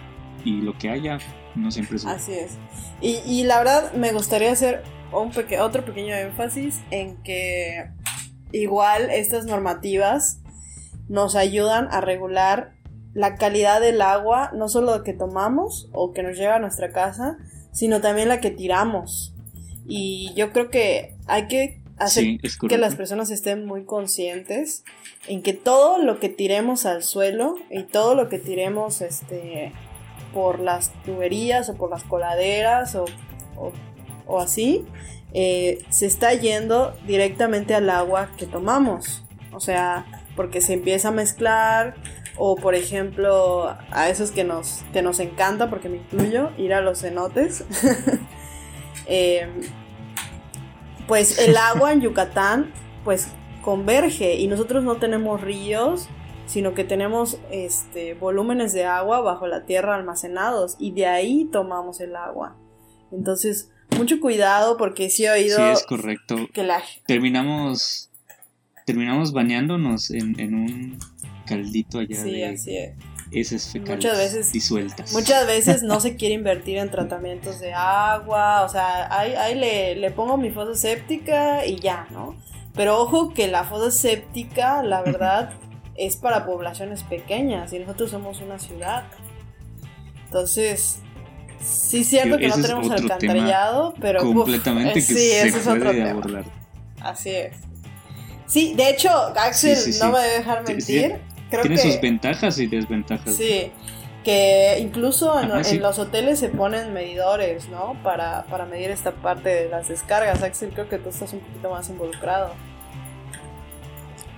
Y lo que haya no siempre es... Así es. Y, y la verdad me gustaría hacer un otro pequeño énfasis en que igual estas normativas nos ayudan a regular la calidad del agua, no solo que tomamos o que nos lleva a nuestra casa, sino también la que tiramos. Y yo creo que hay que hacer que las personas estén muy conscientes en que todo lo que tiremos al suelo y todo lo que tiremos este por las tuberías o por las coladeras o o así, eh, se está yendo directamente al agua que tomamos. O sea, porque se empieza a mezclar o por ejemplo a esos que nos, que nos encanta, porque me incluyo, ir a los cenotes. Em, pues el agua en Yucatán pues converge y nosotros no tenemos ríos, sino que tenemos este, volúmenes de agua bajo la tierra almacenados y de ahí tomamos el agua. Entonces, mucho cuidado porque sí he oído. Sí, es correcto. Que la... Terminamos. Terminamos bañándonos en, en un caldito allá sí, así es. Esas fecales muchas veces, disueltas. Muchas veces no se quiere invertir en tratamientos de agua, o sea, ahí, ahí le, le pongo mi fosa séptica y ya, ¿no? Pero ojo que la fosa séptica, la verdad, es para poblaciones pequeñas y nosotros somos una ciudad. Entonces, Sí, cierto que no tenemos alcantarillado, pero. Completamente que sí, se es otro tema. abordar. Así es. Sí, de hecho, Axel no me debe dejar mentir. Creo Tiene sus ventajas y desventajas. Sí, que incluso en, los hoteles se ponen medidores, ¿no? Para, para medir esta parte de las descargas. Axel, creo que tú estás un poquito más involucrado.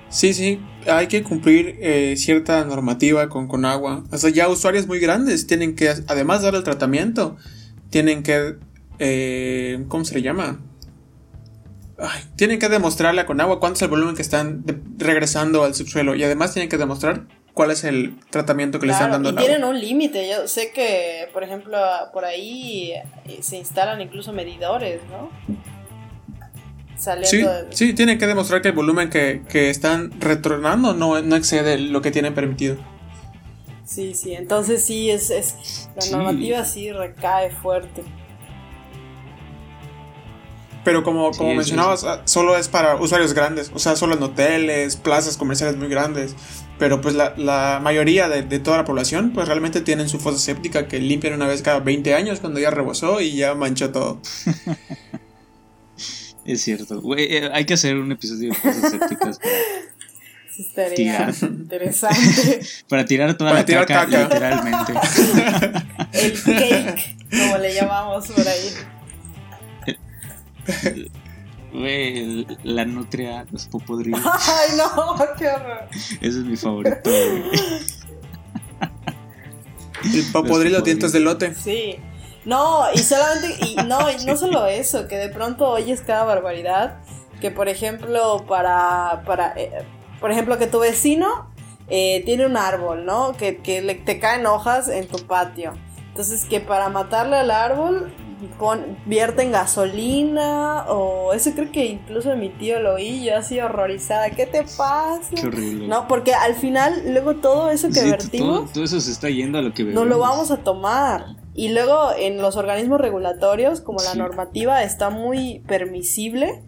Sí, sí, hay que cumplir eh, cierta normativa con, con agua. O sea, ya usuarios muy grandes tienen que, además de dar el tratamiento, tienen que, eh, ¿cómo se le llama? tienen que demostrarle con agua cuánto es el volumen que están regresando al subsuelo y además tienen que demostrar cuál es el tratamiento que le están dando. Y tienen un límite. Yo sé que, por ejemplo, por ahí eh, se instalan incluso medidores, ¿no? Sí, sí, tienen que demostrar que el volumen que, están retornando no, no, excede lo que tienen permitido. Sí, sí, entonces sí, es, la normativa sí recae fuerte. Pero como, como mencionabas, ah, solo es para usuarios grandes, o sea, solo en hoteles, plazas comerciales muy grandes. Pero pues la, mayoría de, de, toda la población pues realmente tienen su fosa séptica que limpian una vez cada 20 años cuando ya rebosó y ya manchó todo. Es cierto. Eh, hay que hacer un episodio de cosas escépticas para tirar. interesante. para tirar toda la caca, literalmente. El cake, como le llamamos por ahí. Güey, la nutria, los popodrilos. Ay, no, qué horror. Ese es mi favorito. El popodrilo dientes de lote. Sí. No, y solamente, y no, y no solo eso, que de pronto oyes cada barbaridad, que por ejemplo, para, para eh, por ejemplo, que tu vecino eh, tiene un árbol, ¿no? Que, que le, te caen hojas en tu patio. Entonces, que para matarle al árbol, pon, vierten gasolina, o eso creo que incluso mi tío lo oí, yo así horrorizada, ¿qué te pasa? Qué horrible. No, porque al final, luego todo eso que vertimos... Todo, eso se está yendo a lo que No lo vamos a tomar. Y luego en los organismos regulatorios, como la normativa está muy permisible,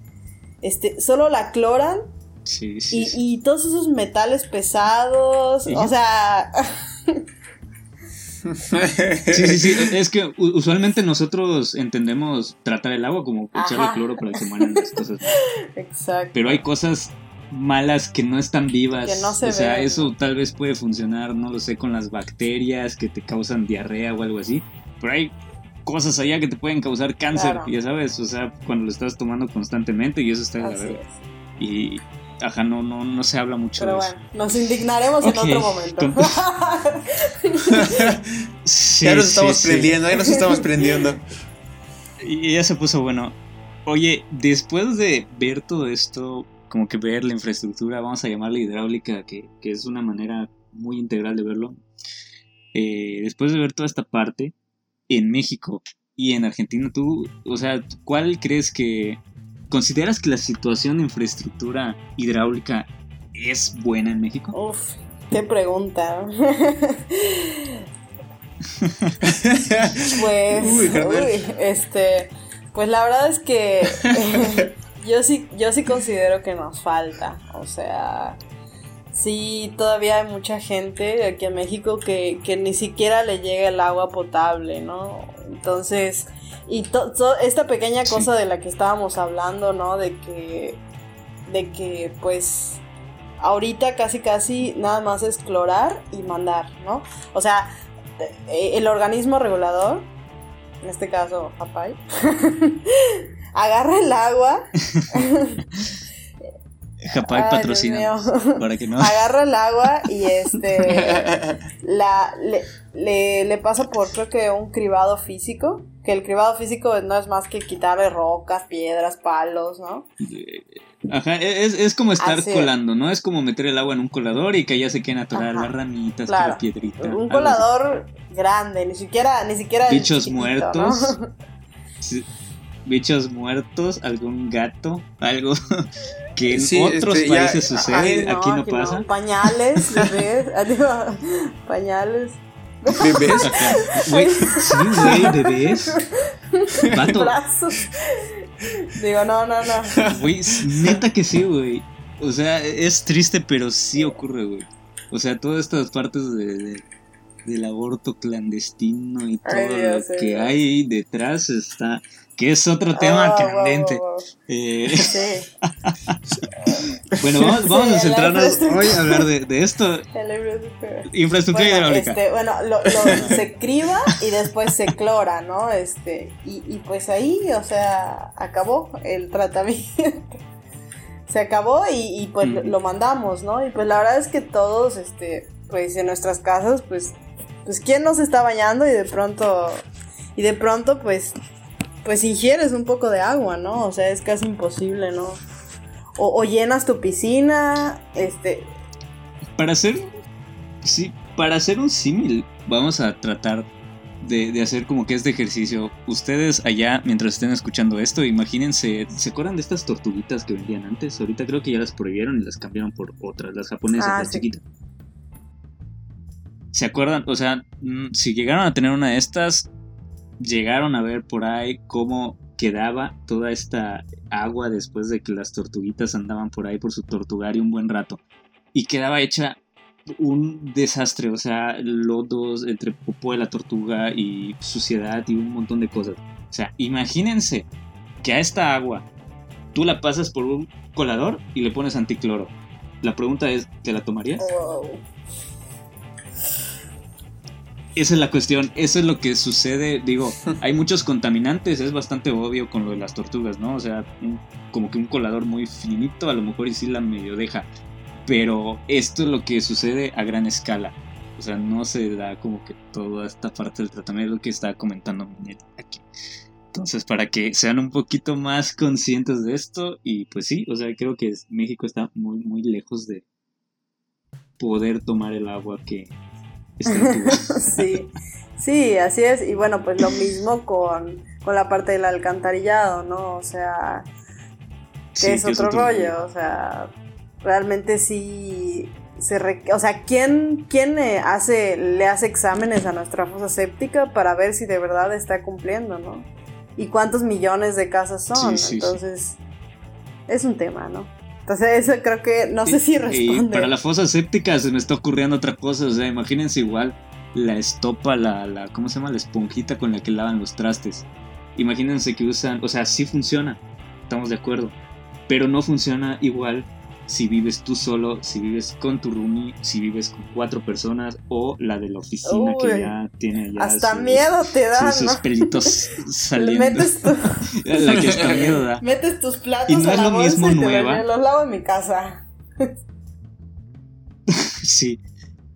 este, solo la cloran sí, sí, y, todos esos metales pesados, o sea... sí, sí, sí. Es que usualmente nosotros entendemos tratar el agua como echarle cloro para que se mueran las cosas. Exacto. Pero hay cosas malas que no están vivas. Que no se o sea, ven. eso tal vez puede funcionar, no lo sé, con las bacterias que te causan diarrea o algo así. Pero hay cosas allá que te pueden causar cáncer, Claro. ya sabes, o sea, cuando lo estás tomando constantemente y eso está de la verga. es. Y, ajá, no, no, no se habla mucho Pero de eso. bueno, nos indignaremos Ok, en otro momento. Sí, ya nos sí, estamos sí. prendiendo, ya nos estamos prendiendo. Y ya se puso bueno. Oye, después de ver todo esto, como que ver la infraestructura, vamos a llamarla hidráulica, que, que es una manera muy integral de verlo. eh, después de ver toda esta parte, en México y en Argentina, tú, o sea, ¿cuál crees que... ¿Consideras que la situación de infraestructura hidráulica es buena en México? Uf, qué pregunta. Pues, Uy, uy, este, pues la verdad es que yo sí, yo sí considero que nos falta, o sea, sí todavía hay mucha gente aquí en México que, que ni siquiera le llega el agua potable, ¿no? Entonces, y to- to- esta pequeña Sí. cosa de la que estábamos hablando, ¿no? De que, de que, pues, ahorita casi casi nada más es clorar y mandar, ¿no? O sea, eh, el organismo regulador, en este caso Japay, agarra el agua, Japay Ay, patrocina. Para que no. agarra el agua y este la le, le, le pasa por creo que un cribado físico, que el cribado físico no es más que quitarle rocas, piedras, palos, ¿no? Ajá, es, es como estar Así colando, ¿no? Es como meter el agua en un colador y que ya se queden atorar las ramitas, claro. la piedrita. algo Un colador grande, ni siquiera ni siquiera Bichos muertos. ¿no? Sí, Bichos muertos, algún gato, algo que en Sí, otros este, ya- países sucede, Ay, aquí no pasa. Pañales, bebés, adiós, pañales. ¿Bebés? Güey, sí, güey, bebés. Vato, brazos. Digo, no, no, no. güey, neta que sí, güey. O sea, es triste, pero sí ocurre, güey. O sea, todas estas partes de, de- del aborto clandestino y todo Ay, Dios, lo sí, que Dios. hay detrás está. Que es otro tema Oh, candente. wow, wow, wow. Eh, Sí, bueno, vamos, vamos Sí, a centrarnos hoy a hablar de, de esto. infraestructura. Infraestructura Bueno, hidráulica. este, bueno lo, lo- se criba y después se clora, ¿no? Este, y, y pues ahí, o sea, acabó el tratamiento. Se acabó y, y, pues lo- Ujú. lo mandamos, ¿no? Y pues la verdad es que todos, este, pues en nuestras casas, pues, pues quién no se está bañando y de pronto, y de pronto, pues, pues ingieres un poco de agua, ¿no? O sea, es casi imposible, ¿no? O, o llenas tu piscina, este, Para hacer. Sí, para hacer un símil, vamos a tratar de, de hacer como que este ejercicio. Ustedes allá, mientras estén escuchando esto, imagínense. ¿Se acuerdan de estas tortuguitas que vendían antes? Ahorita creo que ya las prohibieron y las cambiaron por otras, las japonesas, Ah, las sí. chiquitas. ¿Se acuerdan? O sea, mm, si llegaron a tener una de estas, llegaron a ver por ahí cómo quedaba toda esta agua después de que las tortuguitas andaban por ahí por su tortugario un buen rato. Y quedaba hecha un desastre, o sea, lodos entre popó de la tortuga y suciedad y un montón de cosas. O sea, imagínense que a esta agua tú la pasas por un colador y le pones anticloro. La pregunta es, ¿te la tomarías? wow. Esa es la cuestión, eso es lo que sucede, digo, hay muchos contaminantes, es bastante obvio con lo de las tortugas, ¿no? O sea, un- como que un colador muy finito, a lo mejor y sí la medio deja, pero esto es lo que sucede a gran escala, o sea, no se da como que toda esta parte del tratamiento que está comentando aquí. Entonces, para que sean un poquito más conscientes de esto, y pues sí, o sea, creo que México está muy, muy lejos de poder tomar el agua que sí, sí, así es. Y bueno, pues lo mismo con, con la parte del alcantarillado, ¿no? O sea, que Sí, es que otro rollo. O sea, realmente sí se re- o sea, ¿quién, quién eh, hace, le hace exámenes a nuestra fosa séptica para ver si de verdad está cumpliendo, ¿no? Y cuántos millones de casas son. Sí, sí, sí. Entonces, es un tema, ¿no? Entonces, eso creo que, no sé si responde. Y para la fosa séptica se me está ocurriendo otra cosa. O sea, imagínense igual la estopa, la, la, ¿cómo se llama? La esponjita con la que lavan los trastes. Imagínense que usan, o sea, sí funciona, estamos de acuerdo. Pero no funciona igual si vives tú solo, si vives con tu roomie, si vives con cuatro personas o la de la oficina que ya tiene ya hasta miedo te da, sus, pelitos saliendo. Metes la que hasta miedo da. Metes tus platos y no a es la lo mismo y nueva. los lavo en mi casa. sí.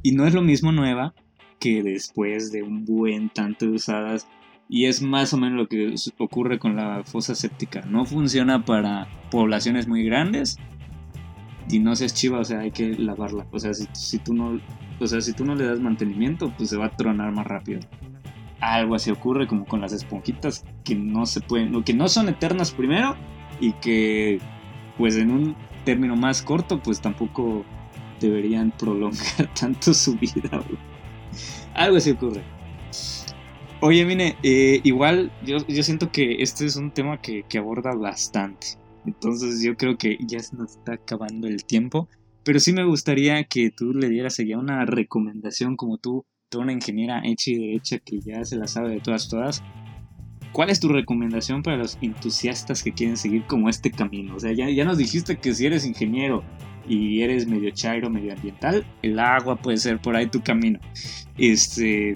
Y no es lo mismo nueva que después de un buen tanto de usadas y es más o menos lo que ocurre con la fosa séptica. No funciona para poblaciones muy grandes y no seas chiva, o sea, hay que lavarla. O sea, si, tú no, o sea, si tú no le das mantenimiento, pues se va a tronar más rápido. Algo así ocurre como con las esponjitas que no se pueden, que no son eternas primero y que pues en un término más corto pues tampoco deberían prolongar tanto su vida. Algo así ocurre. Oye, mire, eh, igual yo, yo, siento que este es un tema que, que, aborda bastante. Entonces yo creo que ya se nos está acabando el tiempo. Pero sí me gustaría que tú le dieras ya una recomendación como tú, toda una ingeniera hecha y derecha que ya se la sabe de todas todas. ¿Cuál es tu recomendación para los entusiastas que quieren seguir como este camino? O sea, ya, ya nos dijiste que si eres ingeniero y eres medio chairo, medio ambiental, el agua puede ser por ahí tu camino. Este,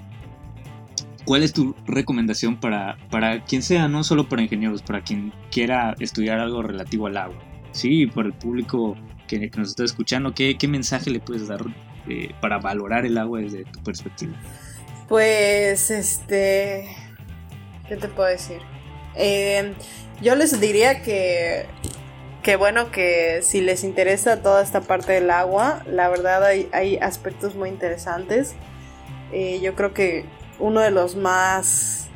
¿Cuál es tu recomendación para, para quien sea, no solo para ingenieros, para quien quiera estudiar algo relativo al agua? Sí, para el público que, nos está escuchando, ¿qué, ¿qué, mensaje le puedes dar eh, para valorar el agua desde tu perspectiva? Pues, este, ¿qué te puedo decir? Eh, yo les diría que, que bueno, que si les interesa toda esta parte del agua, la verdad hay, hay aspectos muy interesantes. Eh, yo creo que uno de los más,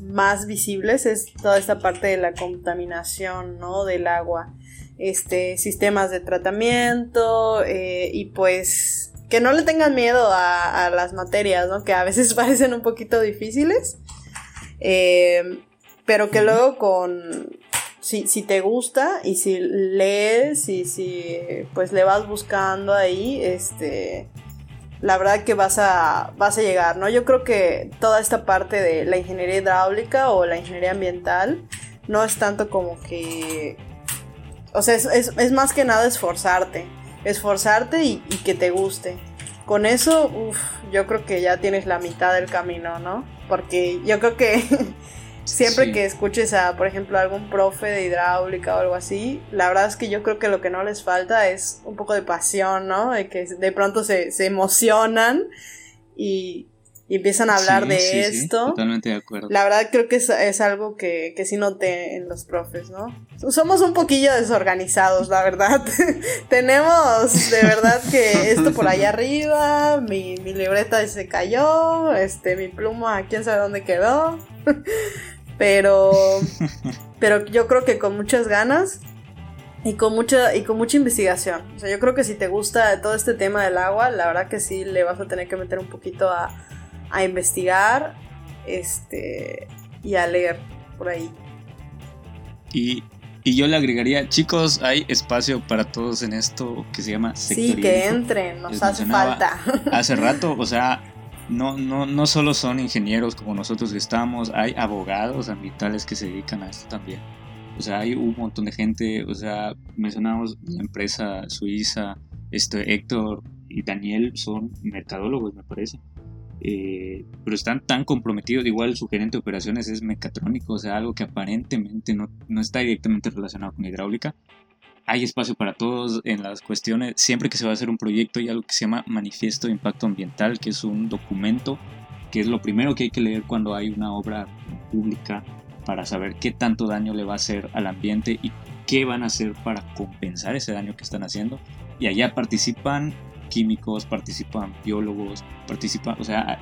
más visibles es toda esta parte de la contaminación ¿no? del agua. Este, sistemas de tratamiento eh, y pues que no le tengan miedo a, las materias, ¿no? que a veces parecen un poquito difíciles, eh, pero que luego con, si, si, te gusta y si lees y si pues le vas buscando ahí, este, la verdad que vas a, vas a llegar, ¿no? Yo creo que toda esta parte de la ingeniería hidráulica o la ingeniería ambiental no es tanto como que... O sea, es, más que nada esforzarte, esforzarte y, y que te guste. Con eso, uff, yo creo que ya tienes la mitad del camino, ¿no? Porque yo creo que Siempre que escuches a, por ejemplo, algún profe de hidráulica o algo así, la verdad es que yo creo que lo que no les falta es un poco de pasión, ¿no? De que de pronto se, emocionan y, empiezan a hablar de esto. totalmente de acuerdo. La verdad creo que es, algo que, que sí noté en los profes, ¿no? Somos un poquillo desorganizados, la verdad. Tenemos de verdad que esto por allá arriba, mi, mi libreta se cayó, este, mi pluma, quién sabe dónde quedó. Pero, pero yo creo que con muchas ganas y con mucha y con mucha investigación. O sea, yo creo que si te gusta todo este tema del agua, la verdad que sí le vas a tener que meter un poquito a, a investigar, este y a leer por ahí. Y, y, yo le agregaría, chicos, hay espacio para todos en esto que se llama Sí, que entren, nos hace falta. Hace rato, o sea, no, no, no solo son ingenieros como nosotros que estamos, hay abogados ambientales que se dedican a esto también. O sea, hay un montón de gente, o sea, mencionamos la empresa suiza, este, Héctor y Daniel son mercadólogos, me parece. Eh, pero están tan comprometidos, igual su gerente de operaciones es mecatrónico, o sea, algo que aparentemente no, no está directamente relacionado con hidráulica, hay espacio para todos en las cuestiones. Siempre que se va a hacer un proyecto hay algo que se llama Manifiesto de Impacto Ambiental, que es un documento que es lo primero que hay que leer cuando hay una obra pública para saber qué tanto daño le va a hacer al ambiente y qué van a hacer para compensar ese daño que están haciendo. Y allá participan químicos, participan biólogos, participan, o sea,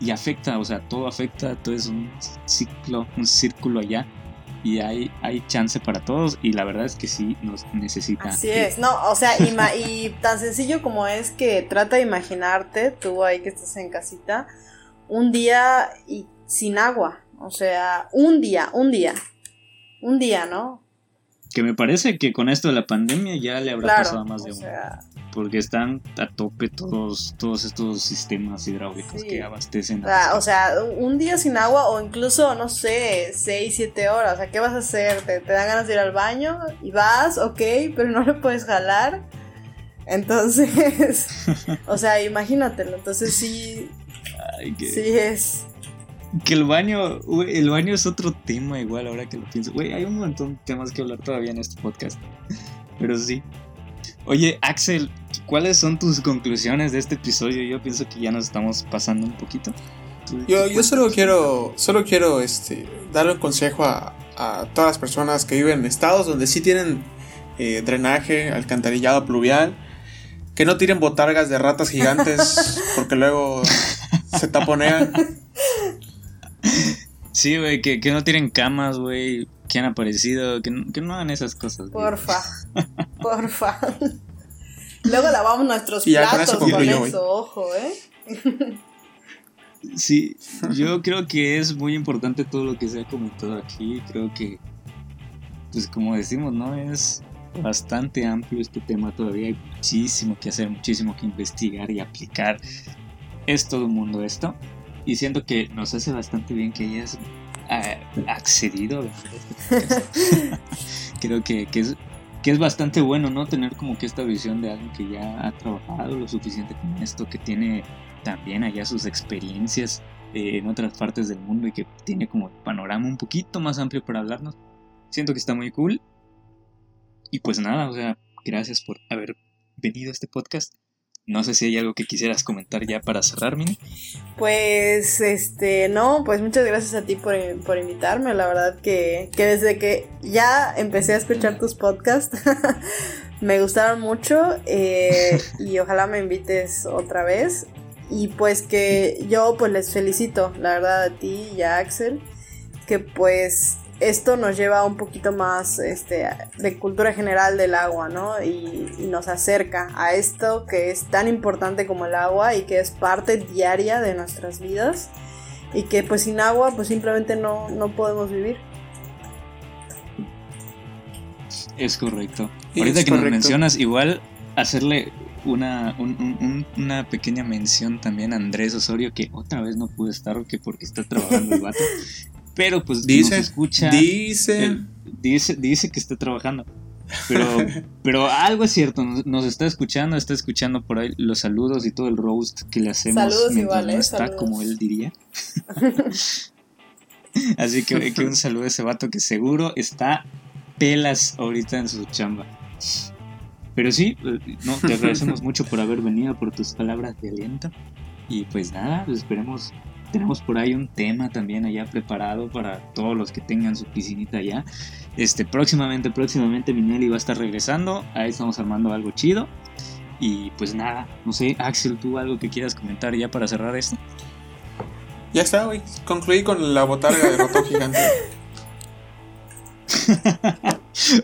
y afecta, o sea, todo afecta, todo es un ciclo, un círculo allá y hay, hay chance para todos y la verdad es que sí nos necesita. Así es, no, o sea, y, tan sencillo como es que trata de imaginarte, tú ahí que estás en casita, un día y sin agua, o sea, un día, un día, un día, ¿no? Que me parece que con esto de la pandemia ya le habrá Claro, pasado más de uno. sea, Porque están a tope todos, todos estos sistemas hidráulicos Sí. que abastecen. o a o sea, un día sin agua o incluso, no sé, 6, 7 horas. O sea, ¿qué vas a hacer? ¿Te, te dan ganas de ir al baño? Y vas, ok, pero no le puedes jalar. Entonces, o sea, imagínatelo. Entonces sí, Ay, que, sí es... que el baño, el baño es otro tema igual ahora que lo pienso. Güey, hay un montón de temas que hablar todavía en este podcast. Pero sí. Oye, Axel, ¿cuáles son tus conclusiones de este episodio? Yo pienso que ya nos estamos pasando un poquito. ¿Tú- Yo, solo quiero, solo quiero este, darle un consejo a, a todas las personas que viven en estados donde sí tienen eh, drenaje, alcantarillado pluvial, que no tiren botargas de ratas gigantes porque luego se taponean. Sí, güey, que, que no tienen camas, güey, que han aparecido, que no, que no hagan esas cosas. Porfa, porfa. Luego lavamos nuestros Y ya con eso platos con eso, güey. ojo, ¿eh? Sí, yo creo que es muy importante todo lo que se ha comentado aquí. Creo que, pues como decimos, ¿no? Es bastante amplio este tema todavía. Hay muchísimo que hacer, muchísimo que investigar y aplicar. Es todo un mundo esto. Y siento que nos hace bastante bien que hayas accedido creo que, que es que es bastante bueno, ¿no? Tener como que esta visión de alguien que ya ha trabajado lo suficiente con esto, que tiene también allá sus experiencias eh, en otras partes del mundo y que tiene como panorama un poquito más amplio para hablarnos. Siento que está muy cool. Y pues nada, o sea, gracias por haber venido a este podcast. No sé si hay algo que quisieras comentar ya para cerrar, Mini. Pues, este, no, pues muchas gracias a ti por, por invitarme. La verdad que, que desde que ya empecé a escuchar tus podcasts, me gustaron mucho eh, y ojalá me invites otra vez. Y pues que yo pues les felicito, la verdad, a ti y a Axel, que pues esto nos lleva un poquito más este, de cultura general del agua, ¿no? Y, y, nos acerca a esto que es tan importante como el agua y que es parte diaria de nuestras vidas y que pues sin agua pues simplemente no, no podemos vivir. Es correcto. Ahorita que correcto. nos mencionas, igual hacerle una, un- un- un- una pequeña mención también a Andrés Osorio, que otra vez no pudo estar que porque está trabajando el vato. Pero pues Dice, nos escucha. dice. él dice, dice que está trabajando. Pero, pero algo es cierto, nos, nos está escuchando, está escuchando por ahí los saludos y todo el roast que le hacemos Saludos mientras igual, no ¿eh? está, Saludos. como él diría. Así que, que un saludo a ese vato que seguro está pelas ahorita en su chamba. Pero sí, eh, no, te agradecemos mucho por haber venido, por tus palabras de aliento. Y pues nada, pues esperemos. Tenemos por ahí un tema también allá preparado para todos los que tengan su piscinita allá. Este, próximamente, próximamente Minelli va a estar regresando. Ahí estamos armando algo chido. Y pues nada, no sé, Axel, tú algo que quieras comentar ya para cerrar esto. Ya está, güey. Concluí con la botarga de ratón gigante.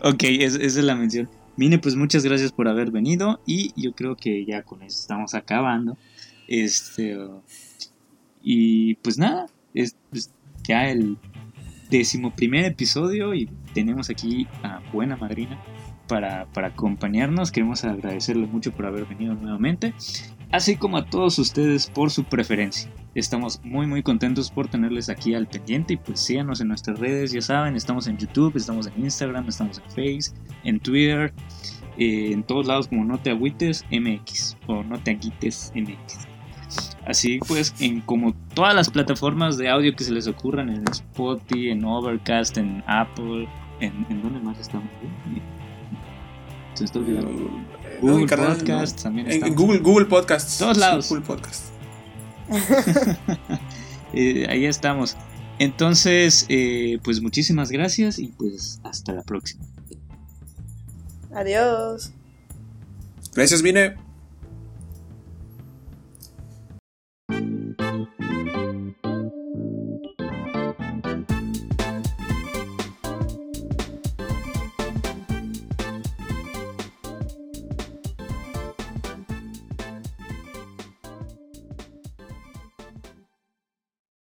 ok, es- esa es la mención. Mine, pues muchas gracias por haber venido y yo creo que ya con eso estamos acabando. Este uh, y pues nada, es ya el decimoprimer episodio y tenemos aquí a buena madrina para, para acompañarnos. Queremos agradecerle mucho por haber venido nuevamente, así como a todos ustedes por su preferencia. Estamos muy muy contentos por tenerles aquí al pendiente y pues síganos en nuestras redes, ya saben, estamos en YouTube, estamos en Instagram, estamos en Face, en Twitter, eh, en todos lados como No Te Agüites MX o No Te Agüites MX. Así pues, en como todas las plataformas de audio que se les ocurran, en Spotify, en Overcast, en Apple, en, ¿en dónde más estamos? Se está olvidando. No, Google carnal, Podcast no. también En, estamos. en Google, Google Podcasts. Todos lados. Google Podcast. Eh, ahí estamos. Entonces, eh, pues muchísimas gracias y pues hasta la próxima. Adiós. Gracias, Mine.